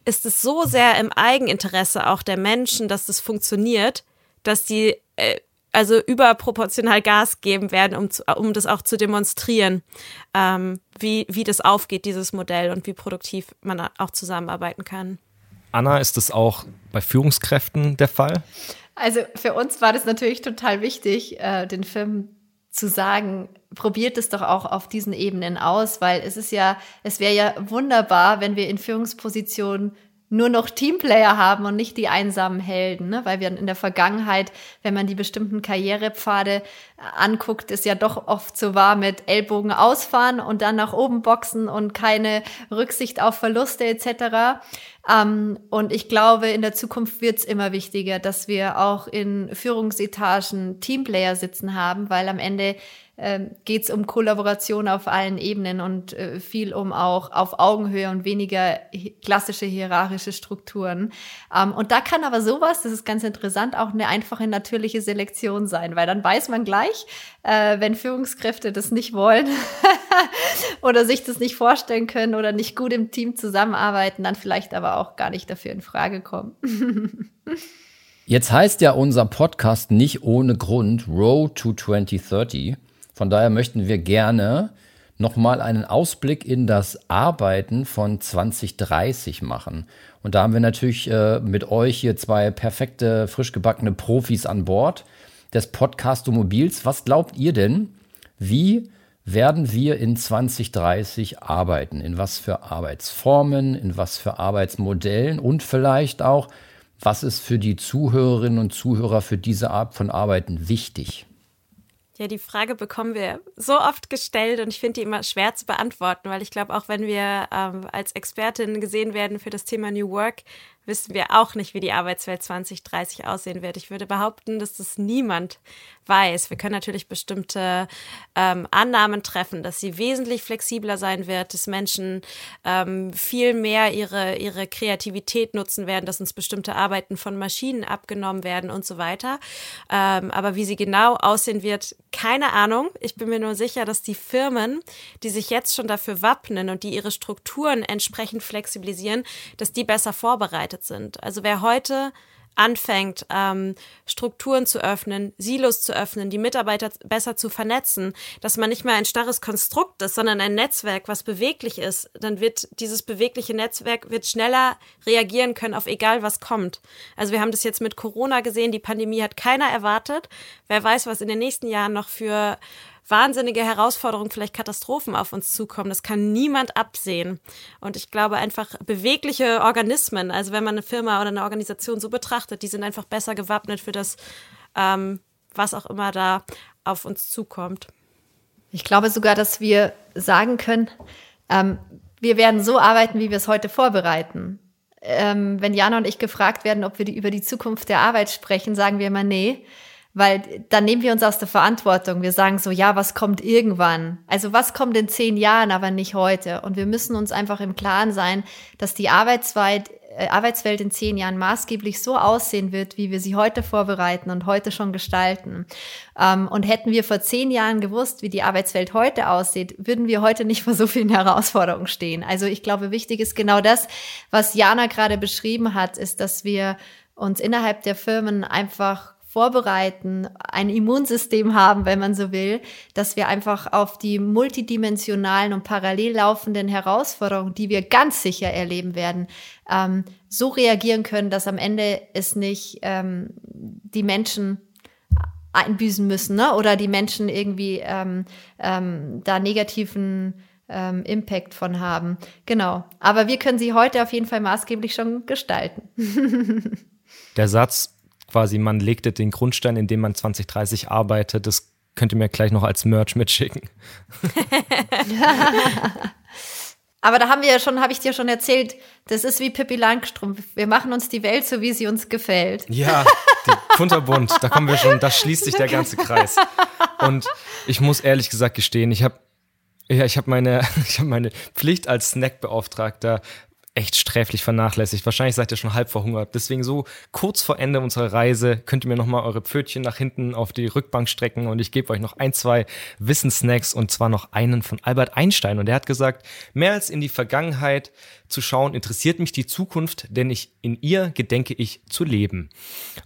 ist es so sehr im Eigeninteresse auch der Menschen, dass das funktioniert, dass die äh, also überproportional Gas geben werden, um, zu, um das auch zu demonstrieren, ähm, wie, wie das aufgeht, dieses Modell und wie produktiv man auch zusammenarbeiten kann. Anna, ist das auch bei Führungskräften der Fall? Also für uns war das natürlich total wichtig, äh, den Film zu sagen, probiert es doch auch auf diesen Ebenen aus, weil es ist ja, es wäre ja wunderbar, wenn wir in Führungspositionen nur noch Teamplayer haben und nicht die einsamen Helden, ne? weil wir in der Vergangenheit, wenn man die bestimmten Karrierepfade äh, anguckt, ist ja doch oft so war mit Ellbogen ausfahren und dann nach oben boxen und keine Rücksicht auf Verluste etc. Ähm, und ich glaube, in der Zukunft wird es immer wichtiger, dass wir auch in Führungsetagen Teamplayer sitzen haben, weil am Ende ähm, geht es um Kollaboration auf allen Ebenen und äh, viel um auch auf Augenhöhe und weniger klassische hierarchische Strukturen. Ähm, und da kann aber sowas, das ist ganz interessant, auch eine einfache natürliche Selektion sein, weil dann weiß man gleich, äh, wenn Führungskräfte das nicht wollen oder sich das nicht vorstellen können oder nicht gut im Team zusammenarbeiten, dann vielleicht aber auch gar nicht dafür in Frage kommen. Jetzt heißt ja unser Podcast nicht ohne Grund Road to 2030. Von daher möchten wir gerne nochmal einen Ausblick in das Arbeiten von 2030 machen. Und da haben wir natürlich äh, mit euch hier zwei perfekte, frisch gebackene Profis an Bord des Podcastomobils. Was glaubt ihr denn? Wie werden wir in 2030 arbeiten? In was für Arbeitsformen, in was für Arbeitsmodellen und vielleicht auch, was ist für die Zuhörerinnen und Zuhörer für diese Art von Arbeiten wichtig? Ja, die Frage bekommen wir so oft gestellt und ich finde die immer schwer zu beantworten, weil ich glaube, auch wenn wir ähm, als Expertin gesehen werden für das Thema New Work, wissen wir auch nicht, wie die Arbeitswelt 2030 aussehen wird. Ich würde behaupten, dass das niemand weiß. Wir können natürlich bestimmte ähm, Annahmen treffen, dass sie wesentlich flexibler sein wird, dass Menschen ähm, viel mehr ihre, ihre Kreativität nutzen werden, dass uns bestimmte Arbeiten von Maschinen abgenommen werden und so weiter. Ähm, aber wie sie genau aussehen wird, keine Ahnung. Ich bin mir nur sicher, dass die Firmen, die sich jetzt schon dafür wappnen und die ihre Strukturen entsprechend flexibilisieren, dass die besser vorbereitet sind. Also wer heute anfängt, ähm, Strukturen zu öffnen, Silos zu öffnen, die Mitarbeiter besser zu vernetzen, dass man nicht mehr ein starres Konstrukt ist, sondern ein Netzwerk, was beweglich ist, dann wird dieses bewegliche Netzwerk wird schneller reagieren können auf egal was kommt. Also wir haben das jetzt mit Corona gesehen, die Pandemie hat keiner erwartet. Wer weiß, was in den nächsten Jahren noch für wahnsinnige Herausforderungen, vielleicht Katastrophen auf uns zukommen. Das kann niemand absehen. Und ich glaube einfach bewegliche Organismen, also wenn man eine Firma oder eine Organisation so betrachtet, die sind einfach besser gewappnet für das, ähm, was auch immer da auf uns zukommt. Ich glaube sogar, dass wir sagen können, ähm, wir werden so arbeiten, wie wir es heute vorbereiten. Ähm, wenn Jana und ich gefragt werden, ob wir die, über die Zukunft der Arbeit sprechen, sagen wir immer, nee, weil dann nehmen wir uns aus der Verantwortung. Wir sagen so, ja, was kommt irgendwann? Also was kommt in zehn Jahren, aber nicht heute? Und wir müssen uns einfach im Klaren sein, dass die Arbeitswelt, äh, Arbeitswelt in zehn Jahren maßgeblich so aussehen wird, wie wir sie heute vorbereiten und heute schon gestalten. Ähm, und hätten wir vor zehn Jahren gewusst, wie die Arbeitswelt heute aussieht, würden wir heute nicht vor so vielen Herausforderungen stehen. Also ich glaube, wichtig ist genau das, was Jana gerade beschrieben hat, ist, dass wir uns innerhalb der Firmen einfach vorbereiten, ein Immunsystem haben, wenn man so will, dass wir einfach auf die multidimensionalen und parallel laufenden Herausforderungen, die wir ganz sicher erleben werden, ähm, so reagieren können, dass am Ende es nicht ähm, die Menschen einbüßen müssen ne? oder die Menschen irgendwie ähm, ähm, da negativen ähm, Impact von haben. Genau. Aber wir können sie heute auf jeden Fall maßgeblich schon gestalten. Der Satz, quasi, man legte den Grundstein, in dem man 2030 arbeitet. Das könnt ihr mir gleich noch als Merch mitschicken. Aber da haben wir ja schon, habe ich dir schon erzählt, das ist wie Pippi Langstrumpf. Wir machen uns die Welt so, wie sie uns gefällt. Ja, kunterbunt, da kommen wir schon, da schließt sich der ganze Kreis. Und ich muss ehrlich gesagt gestehen, ich habe ja, ich habe meine, ich hab meine Pflicht als Snackbeauftragter echt sträflich vernachlässigt. Wahrscheinlich seid ihr schon halb verhungert. Deswegen so kurz vor Ende unserer Reise könnt ihr mir nochmal eure Pfötchen nach hinten auf die Rückbank strecken und ich gebe euch noch ein, zwei Wissenssnacks und zwar noch einen von Albert Einstein. Und der hat gesagt, mehr als in die Vergangenheit zu schauen, interessiert mich die Zukunft, denn ich in ihr gedenke ich zu leben.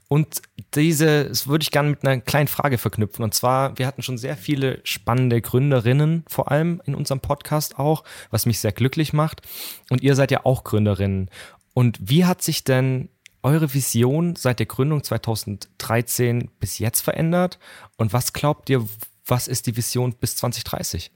Und diese, würde ich gerne mit einer kleinen Frage verknüpfen. Und zwar, wir hatten schon sehr viele spannende Gründerinnen, vor allem in unserem Podcast auch, was mich sehr glücklich macht. Und ihr seid ja auch Gründerinnen. Und wie hat sich denn eure Vision seit der Gründung 2013 bis jetzt verändert? Und was glaubt ihr, was ist die Vision bis 2030?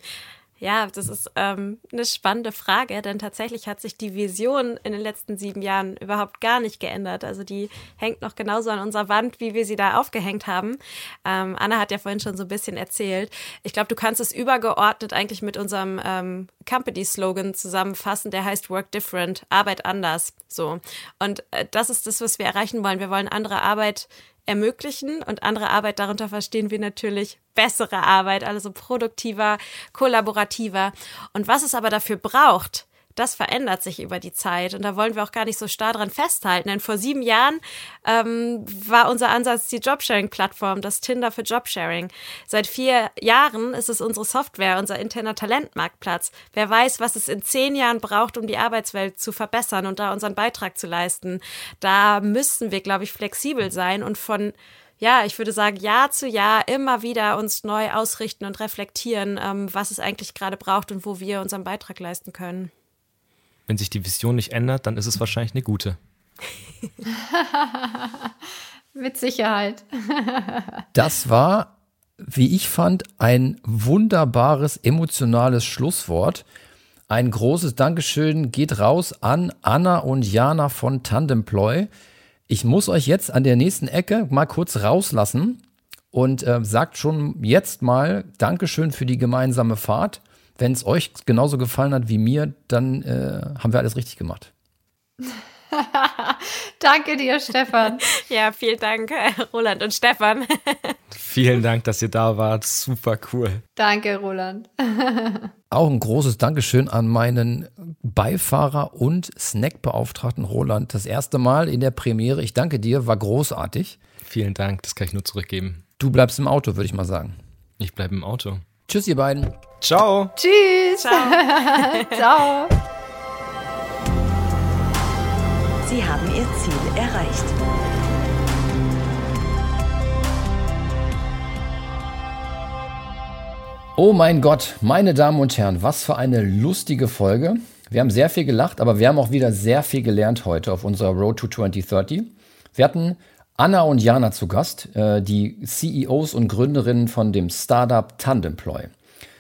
Ja, das ist ähm, eine spannende Frage, denn tatsächlich hat sich die Vision in den letzten sieben Jahren überhaupt gar nicht geändert. Also die hängt noch genauso an unserer Wand, wie wir sie da aufgehängt haben. Ähm, Anna hat ja vorhin schon so ein bisschen erzählt. Ich glaube, du kannst es übergeordnet eigentlich mit unserem ähm, Company-Slogan zusammenfassen, der heißt Work Different, Arbeit anders. So. Und äh, das ist das, was wir erreichen wollen. Wir wollen andere Arbeit ermöglichen und andere Arbeit, darunter verstehen wir natürlich bessere Arbeit, also produktiver, kollaborativer. Und was es aber dafür braucht, das verändert sich über die Zeit. Und da wollen wir auch gar nicht so starr dran festhalten. Denn vor sieben Jahren ähm, war unser Ansatz die Jobsharing-Plattform, das Tinder für Jobsharing. Seit vier Jahren ist es unsere Software, unser interner Talentmarktplatz. Wer weiß, was es in zehn Jahren braucht, um die Arbeitswelt zu verbessern und da unseren Beitrag zu leisten. Da müssen wir, glaube ich, flexibel sein und von ja, ich würde sagen, Jahr zu Jahr immer wieder uns neu ausrichten und reflektieren, ähm, was es eigentlich gerade braucht und wo wir unseren Beitrag leisten können wenn sich die Vision nicht ändert, dann ist es wahrscheinlich eine gute. Mit Sicherheit. das war, wie ich fand, ein wunderbares emotionales Schlusswort. Ein großes Dankeschön geht raus an Anna und Jana von Tandemploy. Ich muss euch jetzt an der nächsten Ecke mal kurz rauslassen und äh, sagt schon jetzt mal Dankeschön für die gemeinsame Fahrt. Wenn es euch genauso gefallen hat wie mir, dann äh, haben wir alles richtig gemacht. Danke dir, Stefan. Ja, vielen Dank, Roland und Stefan. Vielen Dank, dass ihr da wart. Super cool. Danke, Roland. Auch ein großes Dankeschön an meinen Beifahrer und Snackbeauftragten Roland. Das erste Mal in der Premiere. Ich danke dir, war großartig. Vielen Dank, das kann ich nur zurückgeben. Du bleibst im Auto, würde ich mal sagen. Ich bleibe im Auto. Tschüss, ihr beiden. Ciao. Tschüss. Ciao. Ciao. Sie haben Ihr Ziel erreicht. Oh mein Gott, meine Damen und Herren, was für eine lustige Folge. Wir haben sehr viel gelacht, aber wir haben auch wieder sehr viel gelernt heute auf unserer Road to 2030. Wir hatten Anna und Jana zu Gast, äh, die CEOs und Gründerinnen von dem Startup Tandemploy.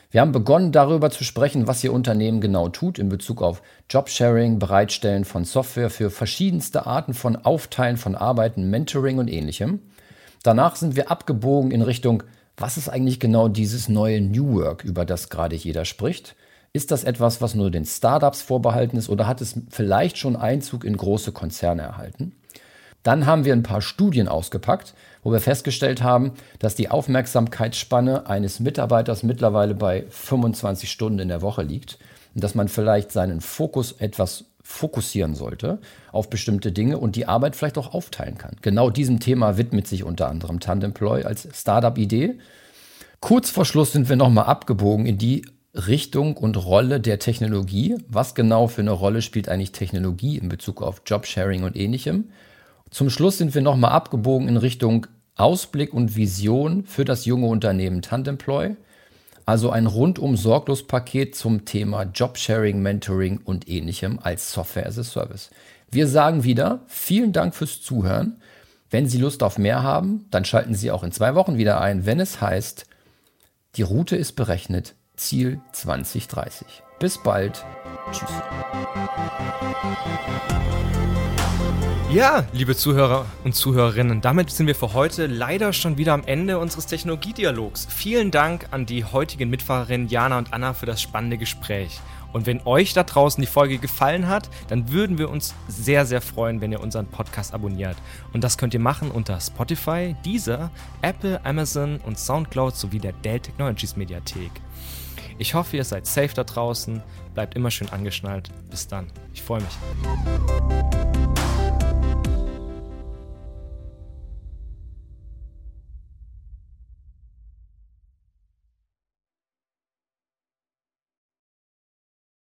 Wir haben begonnen darüber zu sprechen, was Ihr Unternehmen genau tut in Bezug auf Jobsharing, Bereitstellen von Software für verschiedenste Arten von Aufteilen von Arbeiten, Mentoring und ähnlichem. Danach sind wir abgebogen in Richtung, was ist eigentlich genau dieses neue New Work, über das gerade jeder spricht? Ist das etwas, was nur den Startups vorbehalten ist oder hat es vielleicht schon Einzug in große Konzerne erhalten? Dann haben wir ein paar Studien ausgepackt, wo wir festgestellt haben, dass die Aufmerksamkeitsspanne eines Mitarbeiters mittlerweile bei 25 Stunden in der Woche liegt und dass man vielleicht seinen Fokus etwas fokussieren sollte auf bestimmte Dinge und die Arbeit vielleicht auch aufteilen kann. Genau diesem Thema widmet sich unter anderem Tandemploy als Startup-Idee. Kurz vor Schluss sind wir nochmal abgebogen in die Richtung und Rolle der Technologie. Was genau für eine Rolle spielt eigentlich Technologie in Bezug auf Jobsharing und ähnlichem? Zum Schluss sind wir nochmal abgebogen in Richtung Ausblick und Vision für das junge Unternehmen Tandemploy. Also ein rundum sorglos Paket zum Thema Jobsharing, Mentoring und ähnlichem als Software as a Service. Wir sagen wieder, vielen Dank fürs Zuhören. Wenn Sie Lust auf mehr haben, dann schalten Sie auch in zwei Wochen wieder ein, wenn es heißt, die Route ist berechnet, Ziel 2030. Bis bald. Tschüss. Ja, liebe Zuhörer und Zuhörerinnen, damit sind wir für heute leider schon wieder am Ende unseres Technologiedialogs. Vielen Dank an die heutigen Mitfahrerinnen Jana und Anna für das spannende Gespräch. Und wenn euch da draußen die Folge gefallen hat, dann würden wir uns sehr, sehr freuen, wenn ihr unseren Podcast abonniert. Und das könnt ihr machen unter Spotify, Deezer, Apple, Amazon und Soundcloud sowie der Dell Technologies Mediathek. Ich hoffe, ihr seid safe da draußen, bleibt immer schön angeschnallt. Bis dann. Ich freue mich.